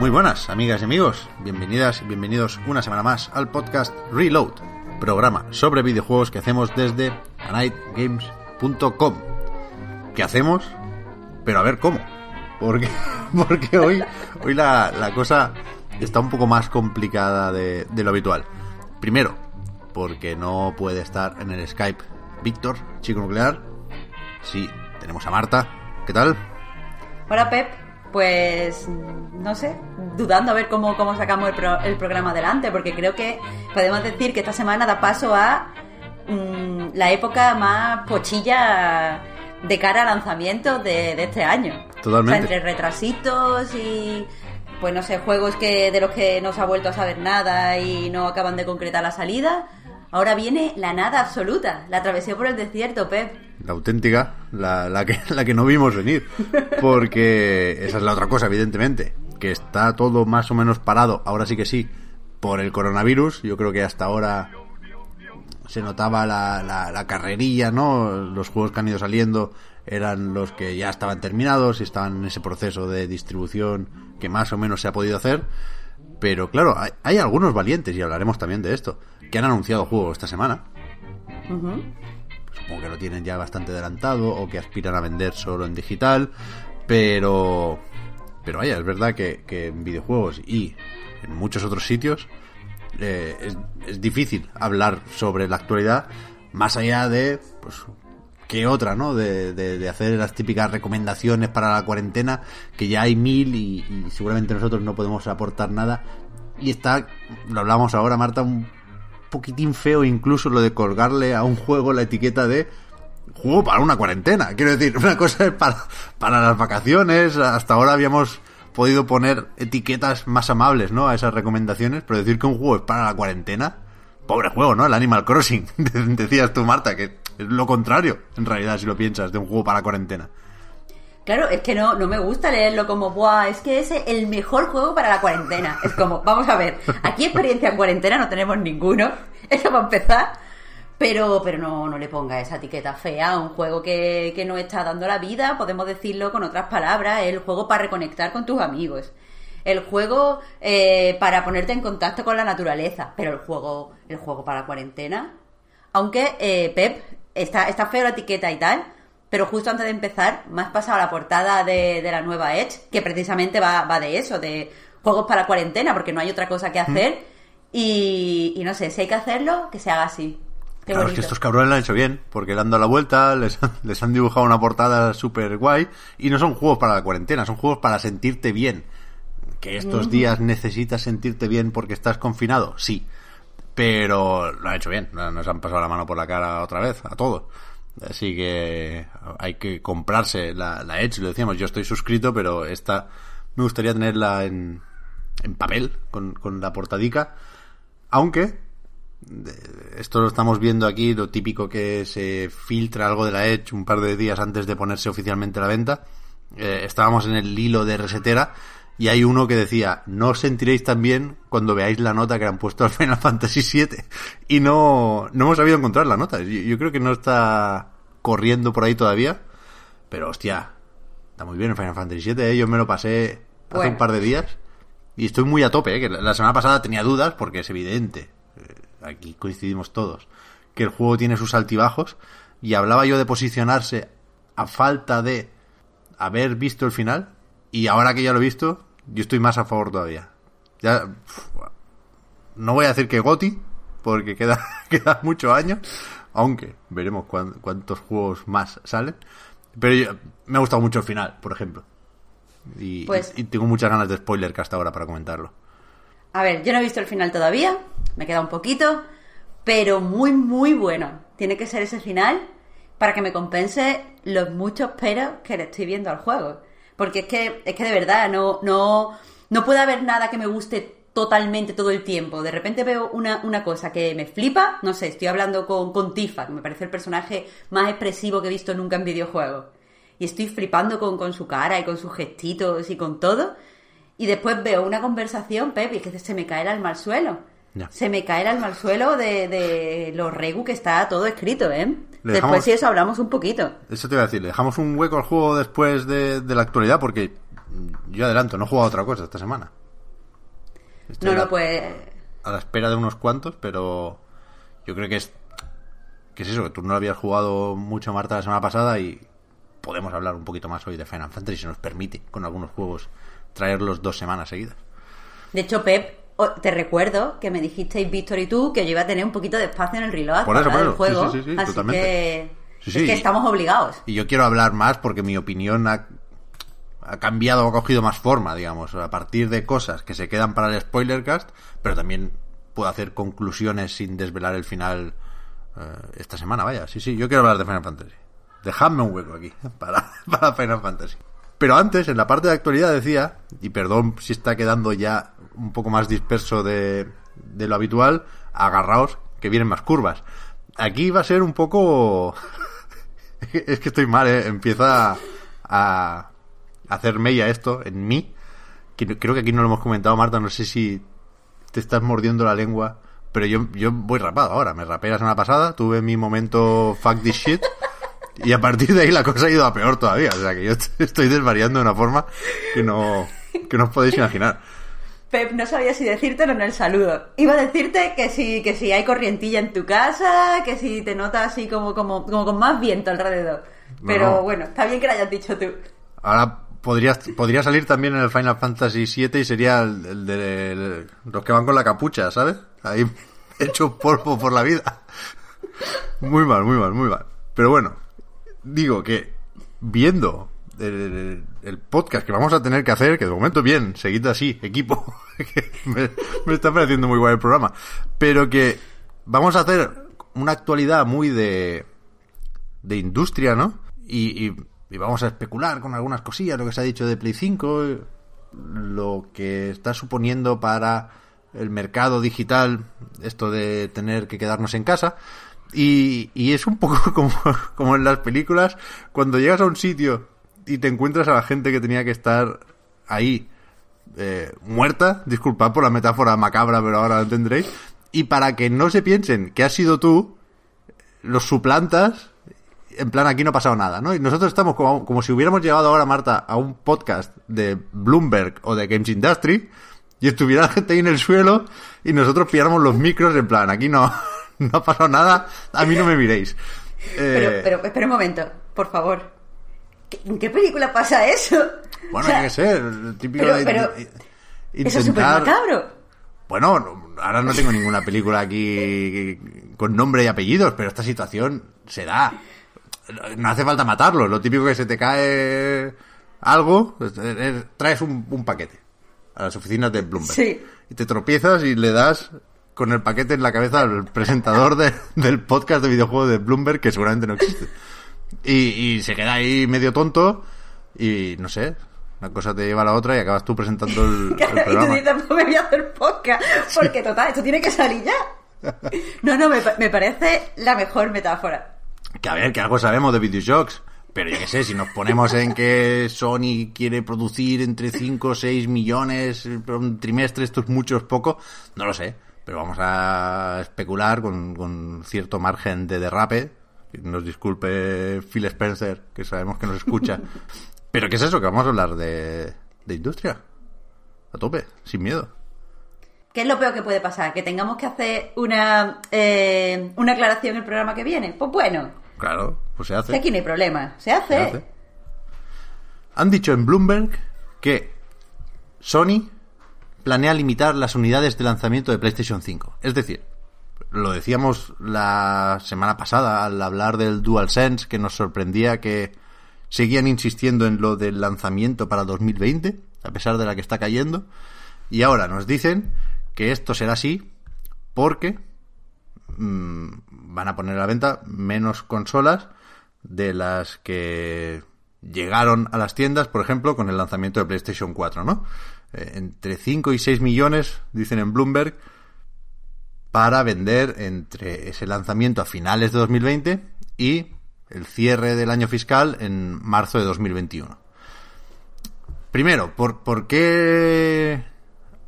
Muy buenas, amigas y amigos. Bienvenidas y bienvenidos una semana más al podcast Reload, programa sobre videojuegos que hacemos desde anightgames.com. ¿Qué hacemos? Pero a ver cómo. Porque, porque hoy, hoy la, la cosa está un poco más complicada de, de lo habitual. Primero, porque no puede estar en el Skype Víctor, chico nuclear. Sí, tenemos a Marta. ¿Qué tal? Hola Pep, pues no sé, dudando a ver cómo, cómo sacamos el, pro- el programa adelante, porque creo que podemos decir que esta semana da paso a mm, la época más pochilla de cara a lanzamientos de, de este año. Totalmente. O sea, entre retrasitos y pues no sé, juegos que de los que no se ha vuelto a saber nada y no acaban de concretar la salida. Ahora viene la nada absoluta, la travesía por el desierto, Pep. La auténtica, la, la que, la que no vimos venir. Porque esa es la otra cosa, evidentemente. Que está todo más o menos parado, ahora sí que sí, por el coronavirus. Yo creo que hasta ahora se notaba la, la, la carrerilla, ¿no? Los juegos que han ido saliendo eran los que ya estaban terminados y estaban en ese proceso de distribución que más o menos se ha podido hacer. Pero claro, hay, hay algunos valientes, y hablaremos también de esto, que han anunciado juegos esta semana supongo que lo tienen ya bastante adelantado o que aspiran a vender solo en digital, pero pero vaya, es verdad que, en videojuegos y en muchos otros sitios eh, es, difícil hablar sobre la actualidad más allá de pues que otra, ¿no? De, de, de hacer las típicas recomendaciones para la cuarentena, que ya hay mil y, y seguramente nosotros no podemos aportar nada. Y está, lo hablamos ahora, Marta, un poquitín feo incluso lo de colgarle a un juego la etiqueta de juego para una cuarentena. Quiero decir, una cosa es para, para las vacaciones, hasta ahora habíamos podido poner etiquetas más amables, ¿no? A esas recomendaciones, pero decir que un juego es para la cuarentena, pobre juego, ¿no? El Animal Crossing, decías tú, Marta, que es lo contrario, en realidad, si lo piensas, de un juego para la cuarentena. Claro, es que no, no me gusta leerlo como, ¡buah! Es que es el mejor juego para la cuarentena. Es como, vamos a ver, aquí experiencia en cuarentena no tenemos ninguno, eso va a empezar, pero, pero no, no le ponga esa etiqueta fea a un juego que, que no está dando la vida, podemos decirlo con otras palabras, el juego para reconectar con tus amigos. El juego eh, para ponerte en contacto con la naturaleza, pero el juego, el juego para la cuarentena. Aunque, eh, Pep, está, está feo la etiqueta y tal, pero justo antes de empezar, me has pasado la portada de, de la nueva Edge, que precisamente va, va de eso, de juegos para cuarentena, porque no hay otra cosa que hacer. Y, y no sé, si hay que hacerlo, que se haga así. Qué claro, es que estos cabrones lo han hecho bien, porque le han dado la vuelta, les, les han dibujado una portada súper guay, y no son juegos para la cuarentena, son juegos para sentirte bien. Que estos días necesitas sentirte bien porque estás confinado, sí. Pero lo han hecho bien, nos han pasado la mano por la cara otra vez, a todos. Así que hay que comprarse la, la Edge, lo decíamos, yo estoy suscrito, pero esta me gustaría tenerla en, en papel, con, con la portadica. Aunque, esto lo estamos viendo aquí, lo típico que se filtra algo de la Edge un par de días antes de ponerse oficialmente a la venta. Eh, estábamos en el hilo de resetera y hay uno que decía, no os sentiréis tan bien cuando veáis la nota que han puesto al Final Fantasy VII. Y no, no hemos sabido encontrar la nota. Yo, yo creo que no está corriendo por ahí todavía. Pero hostia, está muy bien el Final Fantasy VII, ¿eh? yo me lo pasé hace Bueno. un par de días. Y estoy muy a tope, ¿eh? que la la semana pasada tenía dudas porque es evidente, eh, aquí coincidimos todos, que el juego tiene sus altibajos y hablaba yo de posicionarse a falta de haber visto el final y ahora que ya lo he visto, yo estoy más a favor todavía. Ya no voy a decir que Goti porque queda queda mucho año, aunque veremos cuán- cuántos juegos más salen, pero yo- me ha gustado mucho el final, por ejemplo. Y, Pues- y tengo muchas ganas de spoiler que hasta ahora para comentarlo. A ver, yo no he visto el final todavía, me queda un poquito, pero muy, muy bueno. Tiene que ser ese final para que me compense los muchos peros que le estoy viendo al juego. Porque es que, es que de verdad, no, no, no puede haber nada que me guste totalmente todo el tiempo. De repente veo una, una cosa que me flipa, no sé, estoy hablando con, con Tifa, que me parece el personaje más expresivo que he visto nunca en videojuegos. Y estoy flipando con, con su cara y con sus gestitos y con todo. Y después veo una conversación, Pep, y es que se me cae el alma al suelo. Ya. Se me cae el alma al suelo de, de lo regu que está todo escrito, ¿eh? Le Después dejamos- si eso hablamos un poquito. Eso te iba a decir, le dejamos un hueco al juego después de, de la actualidad porque yo adelanto, no he jugado a otra cosa esta semana. Estoy No, a la- no, pues... a la espera de unos cuantos, pero yo creo que es que es eso, que tú no lo habías jugado mucho Marta la semana pasada y podemos hablar un poquito más hoy de Final Fantasy si nos permite con algunos juegos traerlos dos semanas seguidas. De hecho, Pep, te recuerdo que me dijisteis, Víctor y tú, que yo iba a tener un poquito de espacio en el reload Por eso, por eso. juego. Sí, sí, sí, sí, así totalmente. que... Es que estamos obligados. Y yo quiero hablar más porque mi opinión ha, ha cambiado o ha cogido más forma, digamos, a partir de cosas que se quedan para el spoilercast, pero también puedo hacer conclusiones sin desvelar el final eh, esta semana, vaya. Sí, sí, yo quiero hablar de Final Fantasy. Dejadme un hueco aquí para, para Final Fantasy. Pero antes, en la parte de actualidad decía, y perdón si está quedando ya un poco más disperso de, de lo habitual, agarraos que vienen más curvas. Aquí va a ser un poco es que estoy mal, ¿eh? Empieza a hacer mella esto en mí. Creo que aquí no lo hemos comentado, Marta. No sé si te estás mordiendo la lengua. Pero yo, yo voy rapado ahora. Me rapé la semana pasada. Tuve mi momento fuck this shit. Y a partir de ahí la cosa ha ido a peor todavía. O sea que yo estoy desvariando de una forma que no, que no os podéis imaginar. Pep, no sabía si decírtelo en el saludo. Iba a decirte que si, que si hay corrientilla en tu casa, que si te notas así como, como, como con más viento alrededor. Pero No. bueno, está bien que lo hayas dicho tú. Ahora podría, podría salir también en el Final Fantasy VII y sería el, el de el- los que van con la capucha, ¿sabes? Ahí hecho polvo por la vida. Muy mal, muy mal, muy mal. Pero bueno, digo que viendo el, podcast que vamos a tener que hacer, que de momento bien, seguid así, equipo, me, me está pareciendo muy guay el programa, pero que vamos a hacer una actualidad muy de, de industria, ¿no? Y, y- y vamos a especular con algunas cosillas, lo que se ha dicho de Play 5, eh, lo que está suponiendo para el mercado digital esto de tener que quedarnos en casa. Y, y es un poco como, como en las películas, cuando llegas a un sitio y te encuentras a la gente que tenía que estar ahí eh, muerta, disculpad por la metáfora macabra, pero ahora lo entenderéis, y para que no se piensen que has sido tú, los suplantas en plan aquí no ha pasado nada, ¿no? Y nosotros estamos como, como si hubiéramos llegado ahora, Marta, a un podcast de Bloomberg o de Games Industry y estuviera la gente ahí en el suelo y nosotros pilláramos los micros en plan, aquí no, no ha pasado nada, a mí no me miréis. Pero, Eh, pero, espera un momento, por favor. ¿Qué- ¿En qué película pasa eso? bueno, O sea, hay que ser, típico pero- de- pero- de- Eso es súper macabro. Bueno, no- ahora no tengo ninguna película aquí con nombre y apellidos, pero esta situación se da. No hace falta matarlo. Lo típico que se te cae algo, es- es- traes un, un paquete a las oficinas de Bloomberg. Sí. Y te tropiezas y le das con el paquete en la cabeza al presentador de- del podcast de videojuegos de Bloomberg, que seguramente no existe. Y, y se queda ahí medio tonto y no sé, una cosa te lleva a la otra y acabas tú presentando el, el y tú programa. dices, pues me voy a hacer podcast. Porque total, esto tiene que salir ya. No, no, me, me parece la mejor metáfora. Que a ver, que algo sabemos de videojuegos. Pero yo qué sé, si nos ponemos en que Sony quiere producir entre 5 o 6 millones por un trimestre, esto es mucho, es poco, no lo sé. Pero vamos a especular con, con cierto margen de derrape. Nos disculpe Phil Spencer, que sabemos que nos escucha. Pero ¿qué es eso? Que vamos a hablar de, de industria. A tope, sin miedo. ¿Qué es lo peor que puede pasar? ¿Que tengamos que hacer una, eh, una aclaración en el programa que viene? Pues bueno, Claro, pues se hace. aquí no hay problema. Se hace. Se hace. Han dicho en Bloomberg que Sony planea limitar las unidades de lanzamiento de PlayStation 5. Es decir, lo decíamos la semana pasada al hablar del DualSense, que nos sorprendía que seguían insistiendo en lo del lanzamiento para 2020, a pesar de la que está cayendo. Y ahora nos dicen que esto será así porque mm, van a poner a la venta menos consolas de las que llegaron a las tiendas, por ejemplo, con el lanzamiento de PlayStation 4, ¿no? Eh, entre 5 y 6 millones, dicen en Bloomberg, para vender entre ese lanzamiento a finales de 2020 y el cierre del año fiscal en marzo de 2021. Primero, ¿por, ¿por qué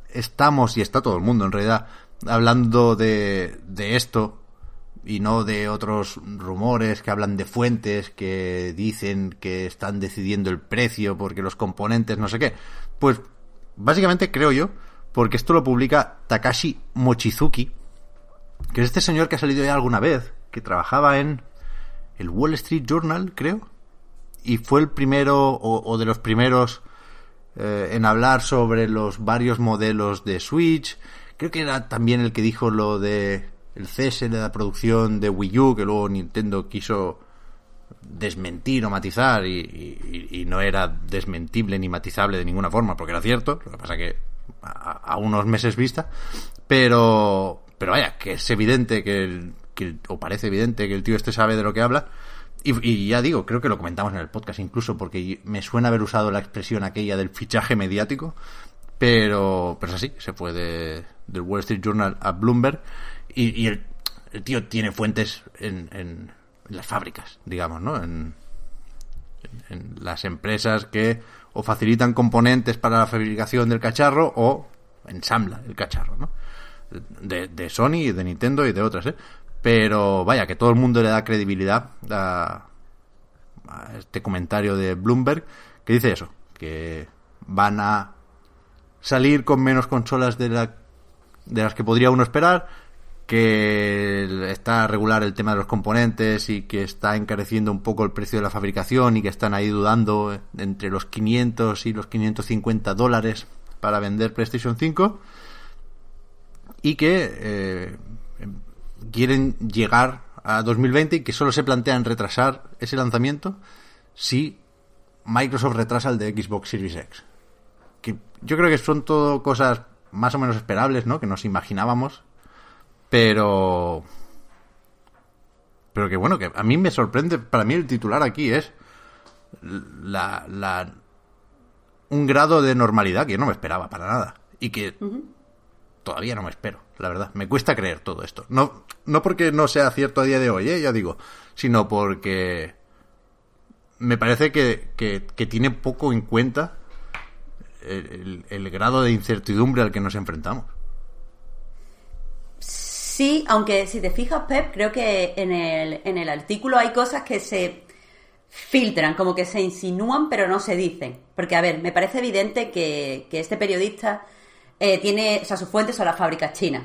estamos, y está todo el mundo en realidad, hablando de, de esto y no de otros rumores que hablan de fuentes que dicen que están decidiendo el precio porque los componentes no sé qué. Pues básicamente creo yo, porque esto lo publica Takashi Mochizuki, que es este señor que ha salido ya alguna vez, que trabajaba en el Wall Street Journal, creo, y fue el primero o, de los primeros eh, en hablar sobre los varios modelos de Switch. Creo que era también el que dijo lo de el cese de la producción de Wii U, que luego Nintendo quiso desmentir o matizar y, no era desmentible ni matizable de ninguna forma, porque era cierto, lo que pasa que a, unos meses vista, pero, pero vaya, que es evidente que, el, o parece evidente que el tío este sabe de lo que habla, y, ya digo, creo que lo comentamos en el podcast incluso, porque me suena haber usado la expresión aquella del fichaje mediático, pero, pero es así, se fue de, del Wall Street Journal a Bloomberg, y, el, tío tiene fuentes en, en, las fábricas, digamos, ¿no? En, en, las empresas que o facilitan componentes para la fabricación del cacharro o ensambla el cacharro, ¿no? De, Sony y de Nintendo y de otras, ¿eh? Pero vaya, que todo el mundo le da credibilidad a, a este comentario de Bloomberg que dice eso, que van a salir con menos consolas de, la, de las que podría uno esperar, que está regular el tema de los componentes y que está encareciendo un poco el precio de la fabricación y que están ahí dudando entre los 500 y los 550 dólares para vender PlayStation 5 y que eh, quieren llegar a 2020 y que solo se plantean retrasar ese lanzamiento si Microsoft retrasa el de Xbox Series X. Que yo creo que son todo cosas más o menos esperables, ¿no? Que nos imaginábamos pero. Pero que bueno, que a mí me sorprende. Para mí el titular aquí es. La, la, un grado de normalidad que yo no me esperaba para nada. Y que todavía no me espero, la verdad. Me cuesta creer todo esto. No, no porque no sea cierto a día de hoy, ¿eh? ya digo, sino porque me parece que, que, tiene poco en cuenta el grado de incertidumbre al que nos enfrentamos. Sí, aunque si te fijas, Pep, creo que en el, en el artículo hay cosas que se filtran, como que se insinúan, pero no se dicen. Porque, a ver, me parece evidente que, este periodista eh, tiene, o sea, sus fuentes son las fábricas chinas.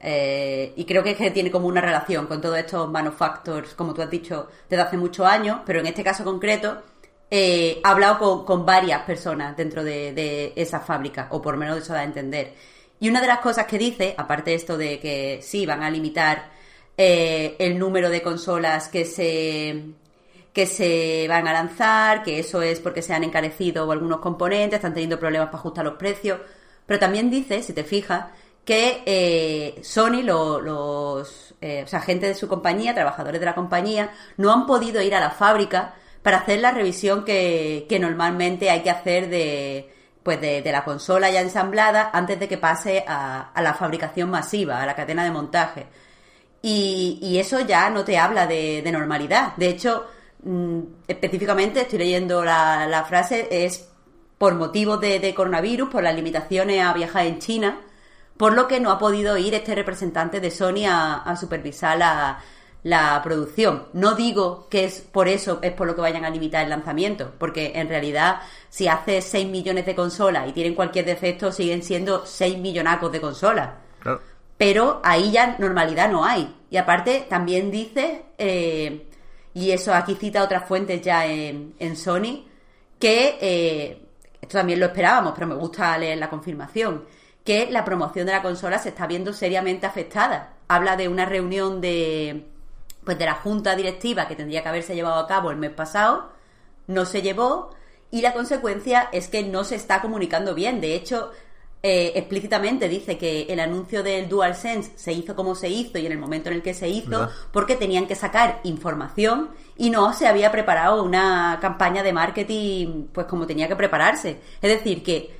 Eh, y creo que, es que tiene como una relación con todos estos manufacturers, como tú has dicho, desde hace muchos años, pero en este caso concreto, eh, ha hablado con, varias personas dentro de, de esa fábrica, o por lo menos eso da a entender. Y una de las cosas que dice, aparte de esto de que sí, van a limitar eh, el número de consolas que se, que se van a lanzar, que eso es porque se han encarecido algunos componentes, están teniendo problemas para ajustar los precios, pero también dice, si te fijas, que eh, Sony, los, eh, o sea, gente de su compañía, trabajadores de la compañía, no han podido ir a la fábrica para hacer la revisión que, normalmente hay que hacer de, pues de, la consola ya ensamblada antes de que pase a, la fabricación masiva, a la cadena de montaje. Y, eso ya no te habla de, normalidad. De hecho, mm, específicamente estoy leyendo la, frase, es por motivos de, coronavirus, por las limitaciones a viajar en China, por lo que no ha podido ir este representante de Sony a, a supervisar la, la producción. No digo que es por eso, es por lo que vayan a limitar el lanzamiento, porque en realidad si hace 6 millones de consolas y tienen cualquier defecto, siguen siendo 6 millonacos de consolas. Pero ahí ya normalidad no hay. Y aparte también dice, eh, y eso aquí cita otras fuentes ya en, Sony, que eh, también lo esperábamos, pero me gusta leer la confirmación, que la promoción de la consola se está viendo seriamente afectada. Habla de una reunión de pues de la junta directiva que tendría que haberse llevado a cabo el mes pasado, no se llevó y la consecuencia es que no se está comunicando bien. De hecho, eh, explícitamente dice que el anuncio del DualSense se hizo como se hizo y en el momento en el que se hizo porque tenían que sacar información y no se había preparado una campaña de marketing pues como tenía que prepararse. Es decir, que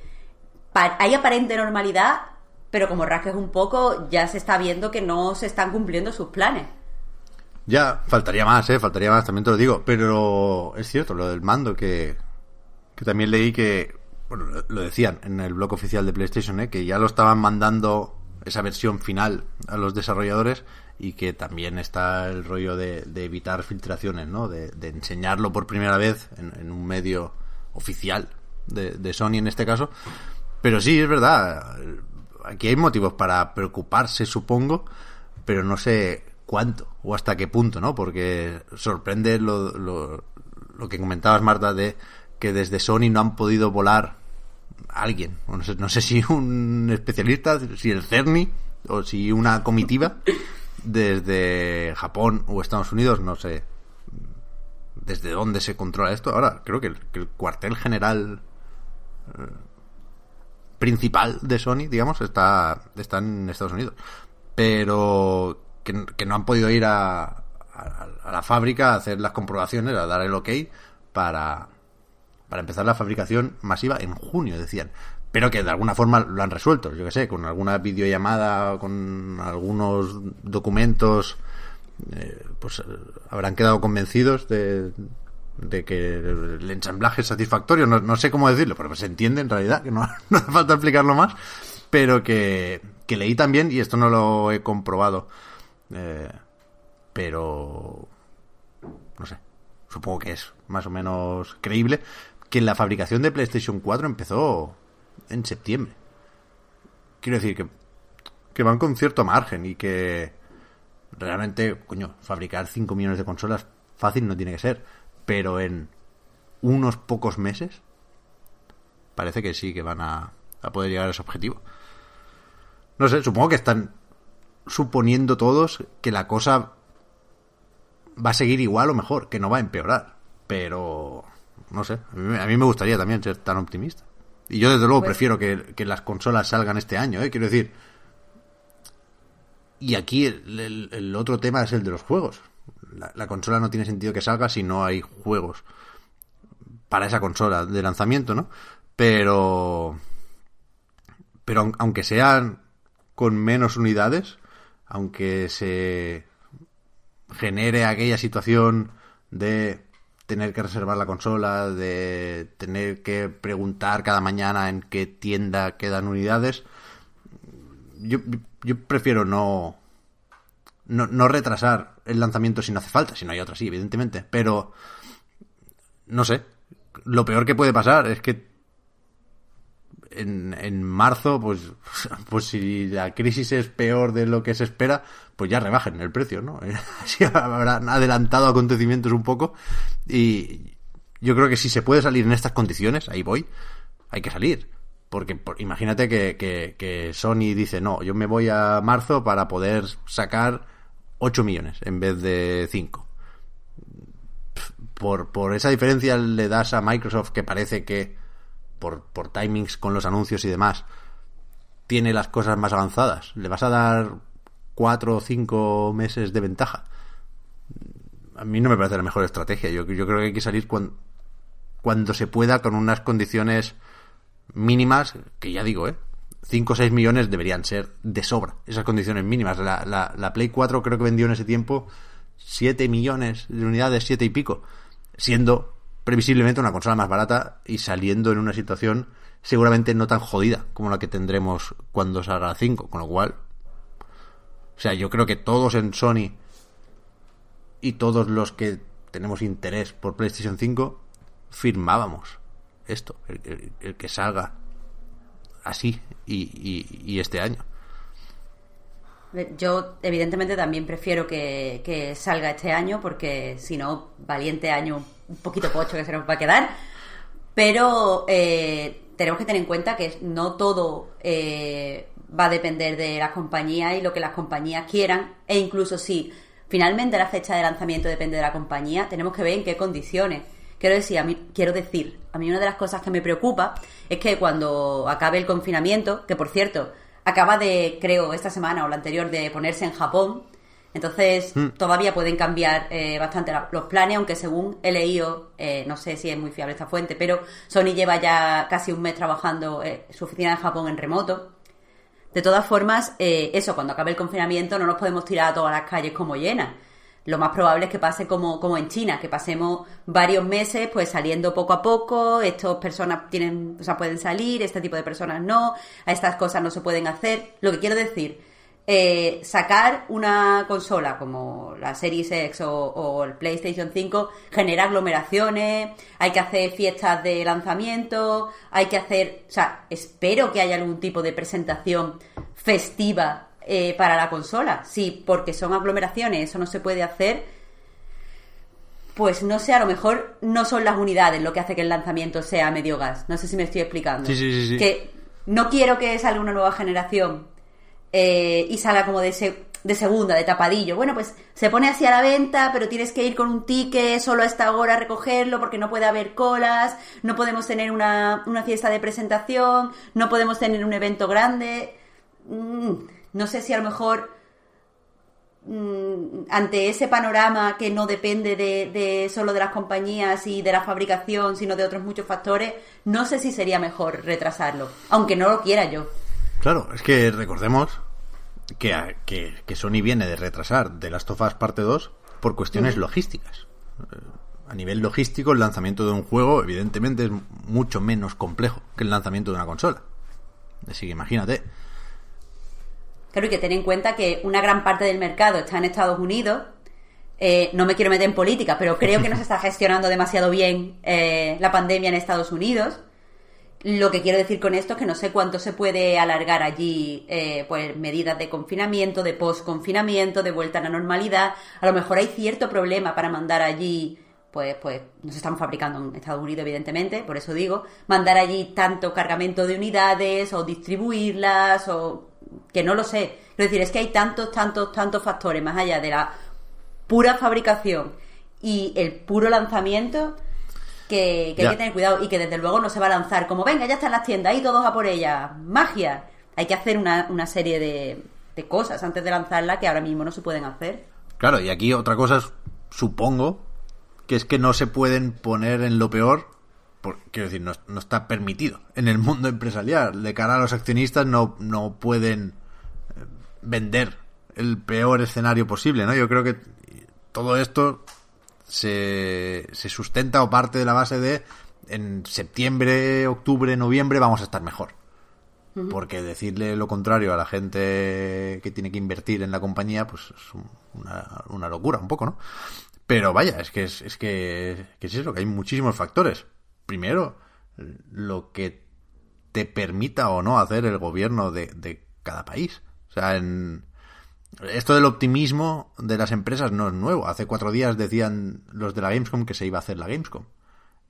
hay aparente normalidad, pero como rasques un poco ya se está viendo que no se están cumpliendo sus planes. Ya, faltaría más, ¿eh? Faltaría más, también te lo digo. Pero es cierto, lo del mando, que, que también leí que, bueno, lo decían en el blog oficial de PlayStation, ¿eh? Que ya lo estaban mandando esa versión final a los desarrolladores y que también está el rollo de, evitar filtraciones, ¿no? De, enseñarlo por primera vez en, un medio oficial de, de, Sony en este caso. Pero sí, es verdad. Aquí hay motivos para preocuparse, supongo, pero no sé cuánto o hasta qué punto, ¿no? Porque sorprende lo, lo, lo que comentabas, Marta, de que desde Sony no han podido volar alguien. No sé, no sé si un especialista, si el CERNI o si una comitiva desde Japón o Estados Unidos, no sé desde dónde se controla esto. Ahora, creo que el, cuartel general eh, principal de Sony, digamos, está, está en Estados Unidos. Pero que, no han podido ir a, a, la fábrica a hacer las comprobaciones, a dar el ok para, para empezar la fabricación masiva en junio, decían. Pero que de alguna forma lo han resuelto, yo que sé, con alguna videollamada, con algunos documentos, eh, pues eh, habrán quedado convencidos de, de que el ensamblaje es satisfactorio, no, sé cómo decirlo, pero se entiende en realidad, que no, no hace falta explicarlo más, pero que, que leí también, y esto no lo he comprobado, eh, pero no sé, supongo que es más o menos creíble que la fabricación de PlayStation 4 empezó en septiembre. Quiero decir que, que van con cierto margen y que realmente, coño, fabricar 5 millones de consolas fácil no tiene que ser, pero en unos pocos meses parece que sí que van a, a poder llegar a ese objetivo. No sé, supongo que están suponiendo todos que la cosa va a seguir igual o mejor, que no va a empeorar. Pero, no sé, a mí, me gustaría también ser tan optimista. Y yo desde luego pues prefiero que, las consolas salgan este año, ¿eh? quiero decir. Y aquí el, otro tema es el de los juegos. La, la, consola no tiene sentido que salga si no hay juegos para esa consola de lanzamiento, ¿no? Pero... Pero aunque sean con menos unidades, aunque se genere aquella situación de tener que reservar la consola, de tener que preguntar cada mañana en qué tienda quedan unidades, yo, yo prefiero no, no, no retrasar el lanzamiento si no hace falta, si no hay otra sí, evidentemente, pero no sé, lo peor que puede pasar es que en, en marzo, pues, pues si la crisis es peor de lo que se espera, pues ya rebajen el precio, ¿no? Así habrán adelantado acontecimientos un poco y yo creo que si se puede salir en estas condiciones, ahí voy, hay que salir. Porque imagínate que, que, Sony dice, no, yo me voy a marzo para poder sacar 8 millones en vez de 5. Por, por esa diferencia le das a Microsoft que parece que por, timings con los anuncios y demás, tiene las cosas más avanzadas. Le vas a dar cuatro o cinco meses de ventaja. A mí no me parece la mejor estrategia. Yo, yo creo que hay que salir cuando, cuando se pueda con unas condiciones mínimas, que ya digo, ¿eh? 5 o 6 millones deberían ser de sobra, esas condiciones mínimas. La, la, la Play 4 creo que vendió en ese tiempo 7 millones de unidades, 7 y pico, siendo previsiblemente una consola más barata y saliendo en una situación seguramente no tan jodida como la que tendremos cuando salga la 5, con lo cual o sea, yo creo que todos en Sony y todos los que tenemos interés por PlayStation 5 firmábamos esto, el, que salga así y este año. Yo, evidentemente, también prefiero que, salga este año, porque si no, valiente año, un poquito pocho que se nos va a quedar. Pero eh, tenemos que tener en cuenta que no todo eh, va a depender de las compañías y lo que las compañías quieran. E incluso si finalmente la fecha de lanzamiento depende de la compañía, tenemos que ver en qué condiciones. Quiero decir, a mí, quiero decir, a mí una de las cosas que me preocupa es que cuando acabe el confinamiento, que por cierto, acaba de, creo, esta semana o la anterior de ponerse en Japón, entonces Hmm. todavía pueden cambiar eh, bastante la- los planes, aunque según he leído, eh, no sé si es muy fiable esta fuente, pero Sony lleva ya casi un mes trabajando eh, su oficina en Japón en remoto. De todas formas, eh, eso, cuando acabe el confinamiento no nos podemos tirar a todas las calles como llenas. Lo más probable es que pase como, como en China, que pasemos varios meses pues saliendo poco a poco, estas personas tienen, o sea, pueden salir, este tipo de personas no, a estas cosas no se pueden hacer. Lo que quiero decir, eh, sacar una consola como la Series X o, o el PlayStation 5 genera aglomeraciones, hay que hacer fiestas de lanzamiento, hay que hacer, o sea, espero que haya algún tipo de presentación festiva eh, para la consola. Si porque son aglomeraciones eso no se puede hacer, pues no sé, a lo mejor no son las unidades lo que hace que el lanzamiento sea medio gas. No sé si me estoy explicando. Sí, sí, sí, sí. Que no quiero que salga una nueva generación eh, y salga como de, se- de segunda, de tapadillo. Bueno, pues se pone así a la venta, pero tienes que ir con un ticket solo a esta hora a recogerlo porque no puede haber colas, no podemos tener una, una fiesta de presentación, no podemos tener un evento grande. Mm, no sé si a lo mejor mm, ante ese panorama que no depende de, de solo de las compañías y de la fabricación, sino de otros muchos factores, no sé si sería mejor retrasarlo, aunque no lo quiera yo. Claro, es que recordemos que, a- que, que Sony viene de retrasar de Last of Us parte 2 por cuestiones logísticas. Eh, A nivel logístico, el lanzamiento de un juego, evidentemente, es mucho menos complejo que el lanzamiento de una consola. Así que imagínate. Claro, y que ten en cuenta que una gran parte del mercado está en Estados Unidos. Eh, no me quiero meter en política, pero creo que no se está gestionando demasiado bien eh, la pandemia en Estados Unidos. Lo que quiero decir con esto es que no sé cuánto se puede alargar allí, eh, pues medidas de confinamiento, de post-confinamiento, de vuelta a la normalidad. A lo mejor hay cierto problema para mandar allí, pues, pues no se están fabricando en Estados Unidos, evidentemente, por eso digo, mandar allí tanto cargamento de unidades o distribuirlas o que no lo sé. Quiero decir, es que hay tantos, tantos, tantos factores más allá de la pura fabricación y el puro lanzamiento que, que hay que tener cuidado y que desde luego no se va a lanzar como venga, ya están las tiendas, ahí todos a por ella, magia. Hay que hacer una, una serie de, de cosas antes de lanzarla que ahora mismo no se pueden hacer. Claro, y aquí otra cosa, es, supongo, que es que no se pueden poner en lo peor, por- quiero decir, no, no está permitido en el mundo empresarial. De cara a los accionistas no, no pueden eh, vender el peor escenario posible, ¿no? Yo creo que todo esto se, se sustenta o parte de la base de en septiembre, octubre, noviembre vamos a estar mejor. Porque decirle lo contrario a la gente que tiene que invertir en la compañía, pues es un- una, una locura, un poco, ¿no? Pero vaya, es que es, es que, que es eso, que hay muchísimos factores. Primero, lo que te permita o no hacer el gobierno de, de cada país. O sea, en, esto del optimismo de las empresas no es nuevo. Hace cuatro días decían los de la Gamescom que se iba a hacer la Gamescom.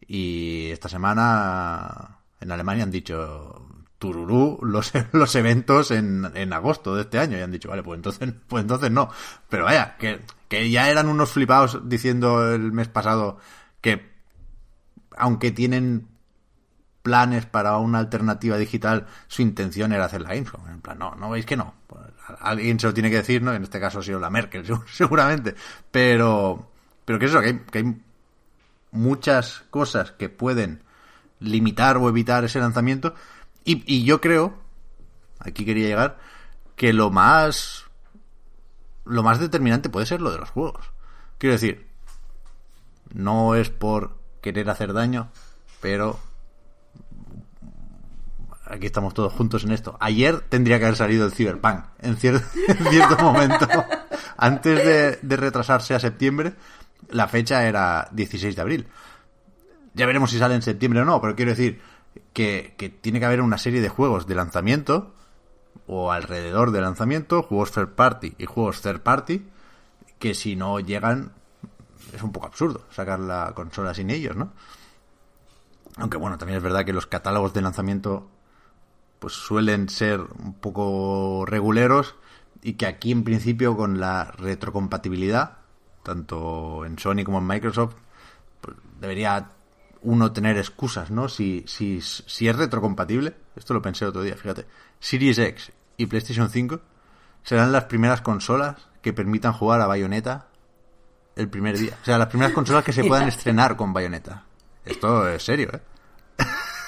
Y esta semana en Alemania han dicho tururú los, los eventos en, en agosto de este año. Y han dicho, vale, pues entonces, pues entonces no. Pero vaya, que, que ya eran unos flipados diciendo el mes pasado que aunque tienen planes para una alternativa digital, su intención era hacer la Gamescom. En plan, no, no veis que no. Alguien se lo tiene que decir, ¿no? En este caso ha sido la Merkel, seguramente. Pero, pero que eso, que hay, que muchas cosas que pueden limitar o evitar ese lanzamiento. Y, y yo creo, aquí quería llegar, que lo más, lo más determinante puede ser lo de los juegos. Quiero decir, no es por querer hacer daño, pero aquí estamos todos juntos en esto. Ayer tendría que haber salido el Cyberpunk, en, cier- en cierto momento. Antes de, de retrasarse a septiembre, la fecha era 16 de abril. Ya veremos si sale en septiembre o no, pero quiero decir que, que tiene que haber una serie de juegos de lanzamiento o alrededor de lanzamiento, juegos third party y juegos third party, que si no llegan es un poco absurdo sacar la consola sin ellos, ¿no? Aunque bueno, también es verdad que los catálogos de lanzamiento pues suelen ser un poco reguleros y que aquí en principio con la retrocompatibilidad, tanto en Sony como en Microsoft, pues debería uno tener excusas, ¿no? Si, si, si es retrocompatible, esto lo pensé otro día, fíjate, Series X y PlayStation 5 serán las primeras consolas que permitan jugar a Bayonetta el primer día. O sea, las primeras consolas que se puedan estrenar con Bayonetta. Esto es serio, ¿eh?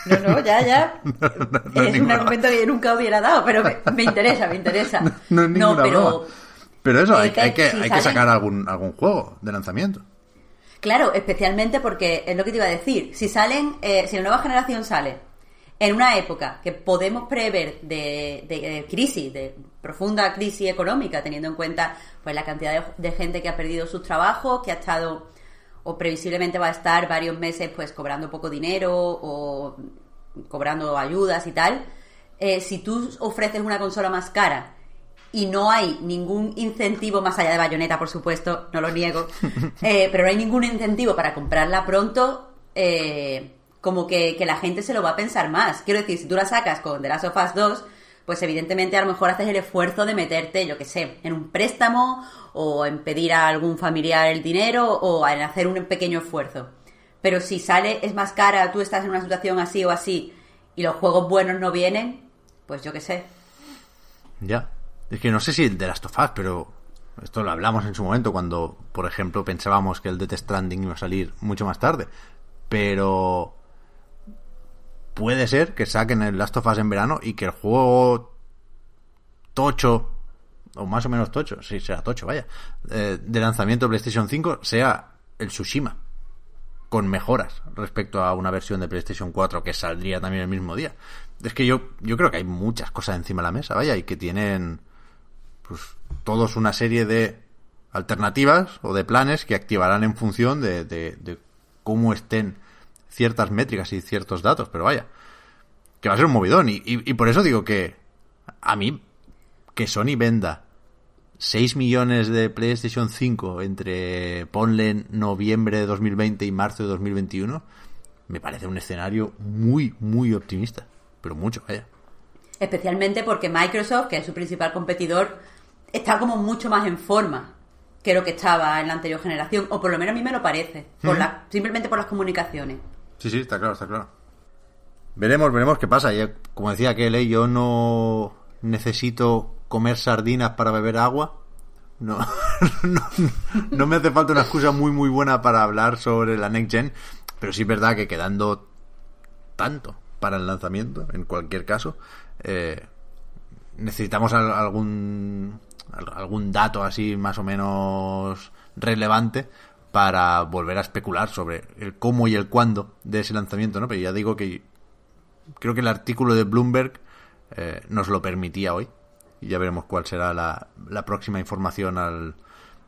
No, no, ya, ya. es un argumento que yo nunca hubiera dado, pero me, interesa, me interesa. No, pero... Pero eso, hay, que, hay que sacar algún, algún juego de lanzamiento. Claro, especialmente porque es lo que te iba a decir. Si salen, eh, si la nueva generación sale en una época que podemos prever de, crisis, de profunda crisis económica, teniendo en cuenta pues la cantidad de, gente que ha perdido sus trabajos, que ha estado o previsiblemente va a estar varios meses pues cobrando poco dinero o cobrando ayudas y tal. Eh, si tú ofreces una consola más cara y no hay ningún incentivo más allá de bayoneta, por supuesto, no lo niego, eh, pero no hay ningún incentivo para comprarla pronto, eh, como que, la gente se lo va a pensar más. Quiero decir, si tú la sacas con The Last of Us 2, pues evidentemente a lo mejor haces el esfuerzo de meterte, yo qué sé, en un préstamo o en pedir a algún familiar el dinero o en hacer un pequeño esfuerzo. Pero si sale, es más cara, tú estás en una situación así o así y los juegos buenos no vienen, pues yo qué sé. Ya. Es que no sé si de Last of Us, pero esto lo hablamos en su momento cuando, por ejemplo, pensábamos que el Death Stranding iba a salir mucho más tarde. Pero puede ser que saquen el Last of Us en verano y que el juego tocho, o más o menos tocho, sí, será tocho, vaya, eh, de lanzamiento de PlayStation 5 sea el Tsushima. Con mejoras respecto a una versión de PlayStation 4 que saldría también el mismo día. Es que yo, yo creo que hay muchas cosas encima de la mesa, vaya, y que tienen pues todos una serie de alternativas o de planes que activarán en función de, cómo estén ciertas métricas y ciertos datos, pero vaya, que va a ser un movidón. Y, y, por eso digo que a mí, que Sony venda 6 millones de PlayStation 5 entre, ponle, noviembre de 2020 y marzo de 2021, me parece un escenario muy, muy optimista. Pero mucho, vaya. Especialmente porque Microsoft, que es su principal competidor, está como mucho más en forma que lo que estaba en la anterior generación, o por lo menos a mí me lo parece, por la, simplemente por las comunicaciones. Sí, sí, está claro, está claro. Veremos, veremos qué pasa. Y, como decía aquel, yo no necesito comer sardinas para beber agua. No, no, me hace falta una excusa muy, muy buena para hablar sobre la Next Gen, pero sí es verdad que quedando tanto para el lanzamiento, en cualquier caso, eh, necesitamos algún algún dato así más o menos relevante para volver a especular sobre el cómo y el cuándo de ese lanzamiento, ¿no? Pero ya digo que creo que el artículo de Bloomberg eh, nos lo permitía hoy y ya veremos cuál será la, próxima información al,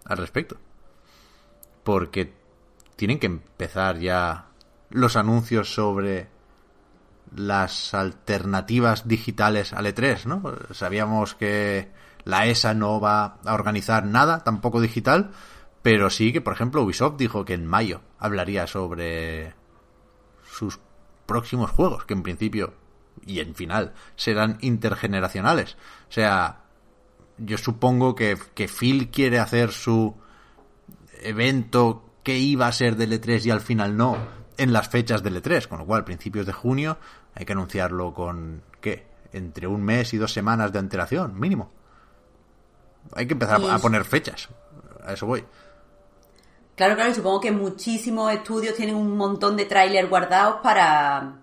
al respecto. Porque tienen que empezar ya los anuncios sobre las alternativas digitales al E3, ¿no? Sabíamos que la ESA no va a organizar nada, tampoco digital, pero sí que, por ejemplo, Ubisoft dijo que en mayo hablaría sobre sus próximos juegos, que en principio y en final serán intergeneracionales. O sea, yo supongo que, que Phil quiere hacer su evento que iba a ser del E3 y al final no, en las fechas del E3, con lo cual, principios de junio, hay que anunciarlo con, ¿qué? Entre un mes y dos semanas de antelación, mínimo. Hay que empezar a poner fechas. A eso voy. Claro, claro, y supongo que muchísimos estudios tienen un montón de trailers guardados para.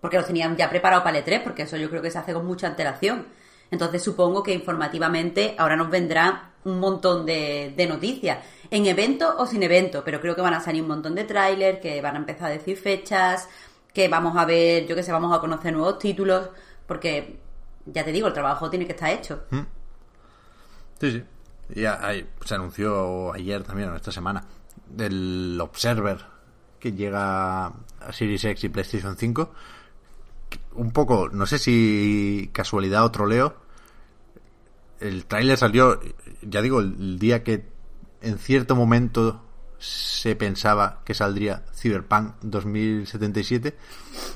Porque los tenían ya preparados para el E3, porque eso yo creo que se hace con mucha antelación. Entonces supongo que informativamente ahora nos vendrá un montón de, de noticias, en evento o sin evento, pero creo que van a salir un montón de trailers, que van a empezar a decir fechas, que vamos a ver, yo que sé, vamos a conocer nuevos títulos, porque ya te digo, el trabajo tiene que estar hecho. Mm. Sí, sí. Ya se anunció ayer también, esta semana, del Observer que llega a Series X y PlayStation 5. Un poco, no sé si casualidad o troleo. El tráiler salió, ya digo, el día que en cierto momento se pensaba que saldría Cyberpunk 2077,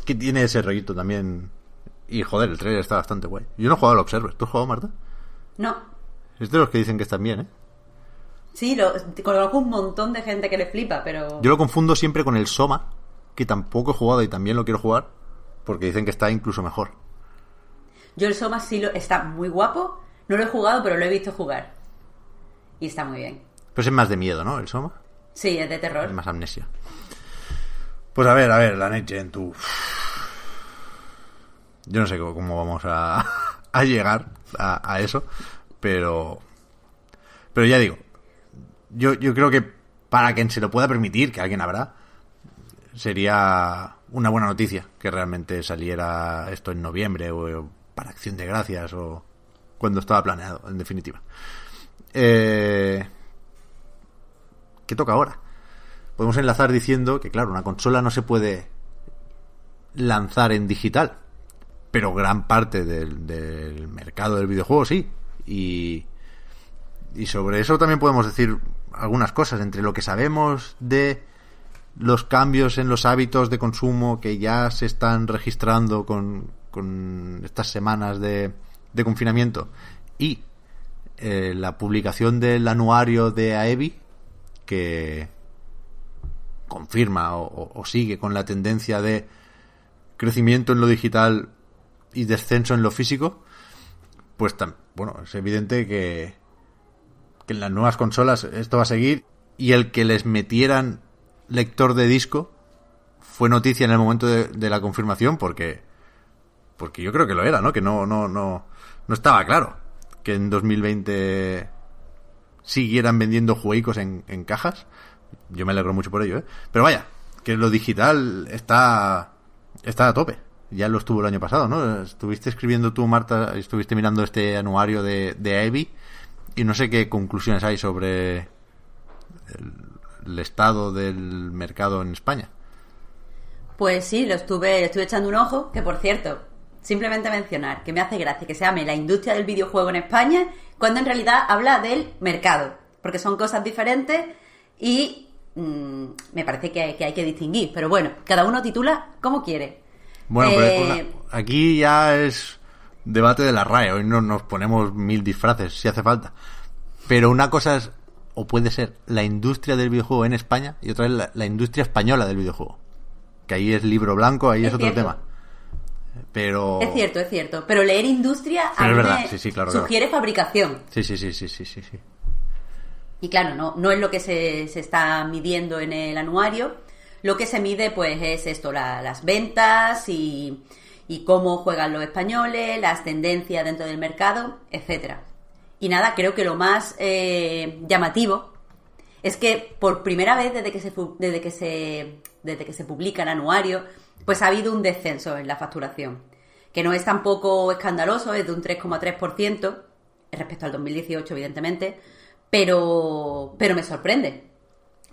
que tiene ese rollito también. Y joder, el trailer está bastante guay. Yo no he jugado al Observer. ¿Tú has jugado, Marta? No. Es de los que dicen que están bien, ¿eh? Sí, lo, conozco un montón de gente que le flipa, pero... Yo lo confundo siempre con el Soma, que tampoco he jugado y también lo quiero jugar, porque dicen que está incluso mejor. Yo el Soma sí lo, está muy guapo. No lo he jugado, pero lo he visto jugar. Y está muy bien. Pues es más de miedo, ¿no? El Soma. Sí, es de terror. Es más amnesia. Pues a ver, a ver, la Gen, tú. Yo no sé cómo, cómo vamos a, a llegar a, a eso, pero. Pero ya digo, yo, yo creo que para quien se lo pueda permitir, que alguien habrá, sería una buena noticia que realmente saliera esto en noviembre o para Acción de Gracias o cuando estaba planeado, en definitiva. Eh, ¿Qué toca ahora? Podemos enlazar diciendo que, claro, una consola no se puede lanzar en digital, pero gran parte del, del mercado del videojuego sí. Y, sobre eso también podemos decir algunas cosas, entre lo que sabemos de los cambios en los hábitos de consumo que ya se están registrando con, estas semanas de, confinamiento y eh, la publicación del anuario de AEBI que confirma o, sigue con la tendencia de crecimiento en lo digital y descenso en lo físico, pues bueno, es evidente que, que en las nuevas consolas esto va a seguir y el que les metieran lector de disco fue noticia en el momento de, la confirmación porque porque yo creo que lo era, ¿no? Que no no no no estaba claro que en 2020 siguieran vendiendo juegos en, en cajas. Yo me alegro mucho por ello, ¿eh? Pero vaya, que lo digital está está a tope. Ya lo estuvo el año pasado, ¿no? Estuviste escribiendo tú, Marta, estuviste mirando este anuario de, de y no sé qué conclusiones hay sobre el, estado del mercado en España. Pues sí, lo estuve, estuve echando un ojo, que por cierto, simplemente mencionar que me hace gracia que se llame la industria del videojuego en España, cuando en realidad habla del mercado, porque son cosas diferentes y mmm, me parece que hay, que distinguir. Pero bueno, cada uno titula como quiere. Bueno, eh... pero aquí ya es debate de la RAE, hoy no nos ponemos mil disfraces si hace falta. Pero una cosa es o puede ser la industria del videojuego en España y otra es la, la industria española del videojuego. Que ahí es libro blanco, ahí es, es otro tema. Pero... Es cierto, es cierto. Pero leer industria Pero a mí es verdad. Sí, sí, claro, sugiere claro. fabricación. Sí, sí, sí, sí, sí, sí, sí. Y claro, no, no es lo que se, se, está midiendo en el anuario. Lo que se mide, pues, es esto, la, las ventas y, cómo juegan los españoles, las tendencias dentro del mercado, etcétera. Y nada, creo que lo más eh, llamativo es que por primera vez desde que se desde que desde que se publica el anuario, pues ha habido un descenso en la facturación, que no es tampoco escandaloso, es de un 3,3% respecto al 2018 evidentemente, pero pero me sorprende,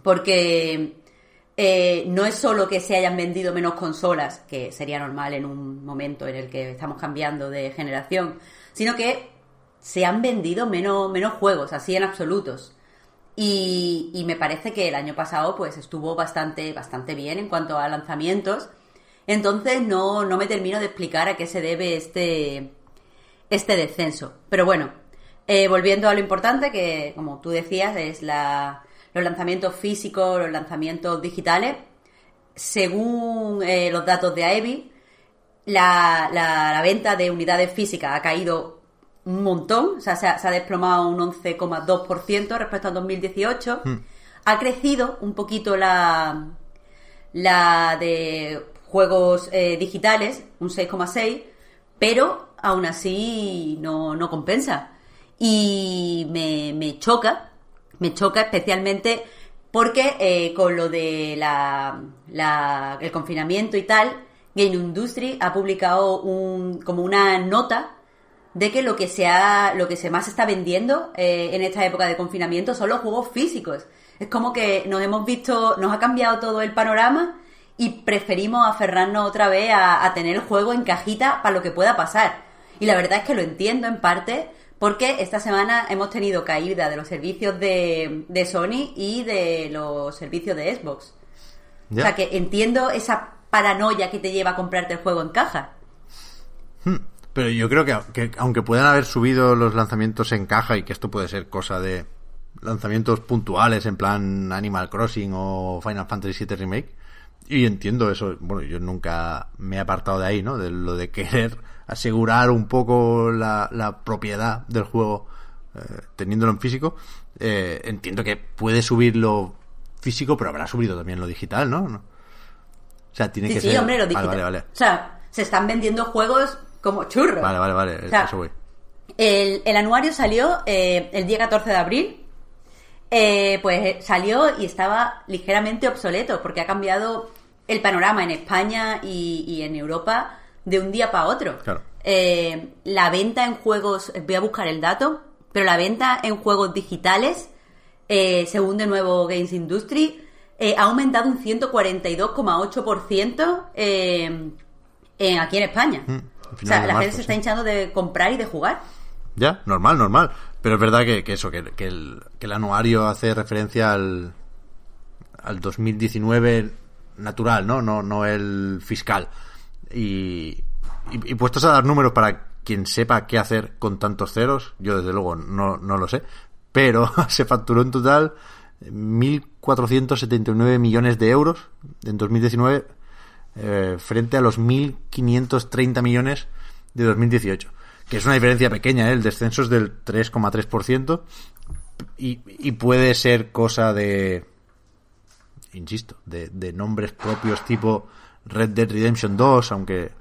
porque eh, no es solo que se hayan vendido menos consolas, que sería normal en un momento en el que estamos cambiando de generación, sino que se han vendido menos, menos juegos, así en absolutos. Y, me parece que el año pasado pues estuvo bastante, bastante bien en cuanto a lanzamientos. Entonces no, no me termino de explicar a qué se debe este, este descenso. Pero bueno, eh, volviendo a lo importante, que como tú decías, es la, los lanzamientos físicos, los lanzamientos digitales. Según eh, los datos de AEBI, la, la, la venta de unidades físicas ha caído un montón, o sea, se ha, se ha desplomado un 11,2% respecto al 2018. Mm. Ha crecido un poquito la, la de juegos eh, digitales, un 6,6, pero aún así no, no compensa. Y me, me, choca, me choca especialmente porque eh, con lo de la, el confinamiento y tal, Game Industry ha publicado un, como una nota de que lo que se ha, lo que se más está vendiendo eh, en esta época de confinamiento son los juegos físicos. Es como que nos hemos visto, nos ha cambiado todo el panorama y preferimos aferrarnos otra vez a, a tener el juego en cajita para lo que pueda pasar. Y la verdad es que lo entiendo en parte porque esta semana hemos tenido caída de los servicios de, de Sony y de los servicios de Xbox. Yeah. O sea que entiendo esa paranoia que te lleva a comprarte el juego en caja. Hmm. Pero yo creo que, que, aunque puedan haber subido los lanzamientos en caja y que esto puede ser cosa de lanzamientos puntuales en plan Animal Crossing o Final Fantasy VII Remake, Y entiendo eso. Bueno, yo nunca me he apartado de ahí, ¿no? De lo de querer asegurar un poco la, la propiedad del juego eh, teniéndolo en físico. Eh, entiendo que puede subirlo físico, pero habrá subido también lo digital, ¿no? O sea, tiene Sí, que sí, ser. hombre, lo Vale, digital. vale, vale. O sea, se están vendiendo juegos como churros. Vale, vale, vale. O sea, eso voy. El, el anuario salió eh, el día 14 de abril. Eh, pues salió y estaba ligeramente obsoleto porque ha cambiado el panorama en España y, y en Europa de un día para otro. Claro. Eh, la venta en juegos, voy a buscar el dato, pero la venta en juegos digitales, eh, según de nuevo Games Industry, eh, ha aumentado un 142,8% eh, en- aquí en España. Mm, o sea, la marzo, gente se está hinchando de comprar y de jugar. Ya, normal, normal. Pero es verdad que, que eso, que, que el, que el anuario hace referencia al, al 2019 natural, ¿no? No, no el fiscal. Y, y, puestos a dar números para quien sepa qué hacer con tantos ceros, yo desde luego no, no lo sé, pero se facturó en total 1.479 millones de euros en 2019 eh, frente a los 1.530 millones de 2018. Que es una diferencia pequeña, ¿eh? el descenso es del 3,3%. Y, y puede ser cosa de, insisto, de, de nombres propios tipo Red Dead Redemption 2, aunque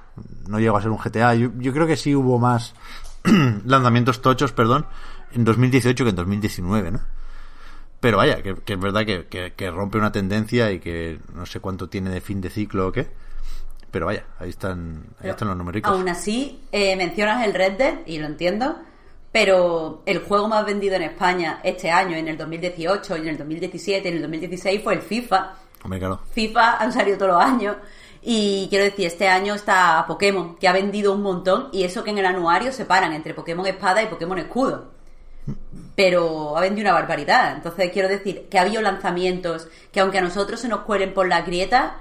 no llegó a ser un GTA. Yo, yo creo que sí hubo más lanzamientos tochos, perdón, en 2018 que en 2019, ¿no? Pero vaya, que, que es verdad que, que- que rompe una tendencia y que no sé cuánto tiene de fin de ciclo o qué. Pero vaya, ahí están, ahí están los numéricos. Aún así, eh, mencionas el Red Dead, y lo entiendo, pero el juego más vendido en España este año, en el 2018, en el 2017, en el 2016, fue el FIFA. Hombre, claro. FIFA han salido todos los años. Y quiero decir, este año está Pokémon, que ha vendido un montón, y eso que en el anuario separan entre Pokémon Espada y Pokémon Escudo. Pero ha vendido una barbaridad. Entonces quiero decir que ha habido lanzamientos que aunque a nosotros se nos cuelen por la grieta,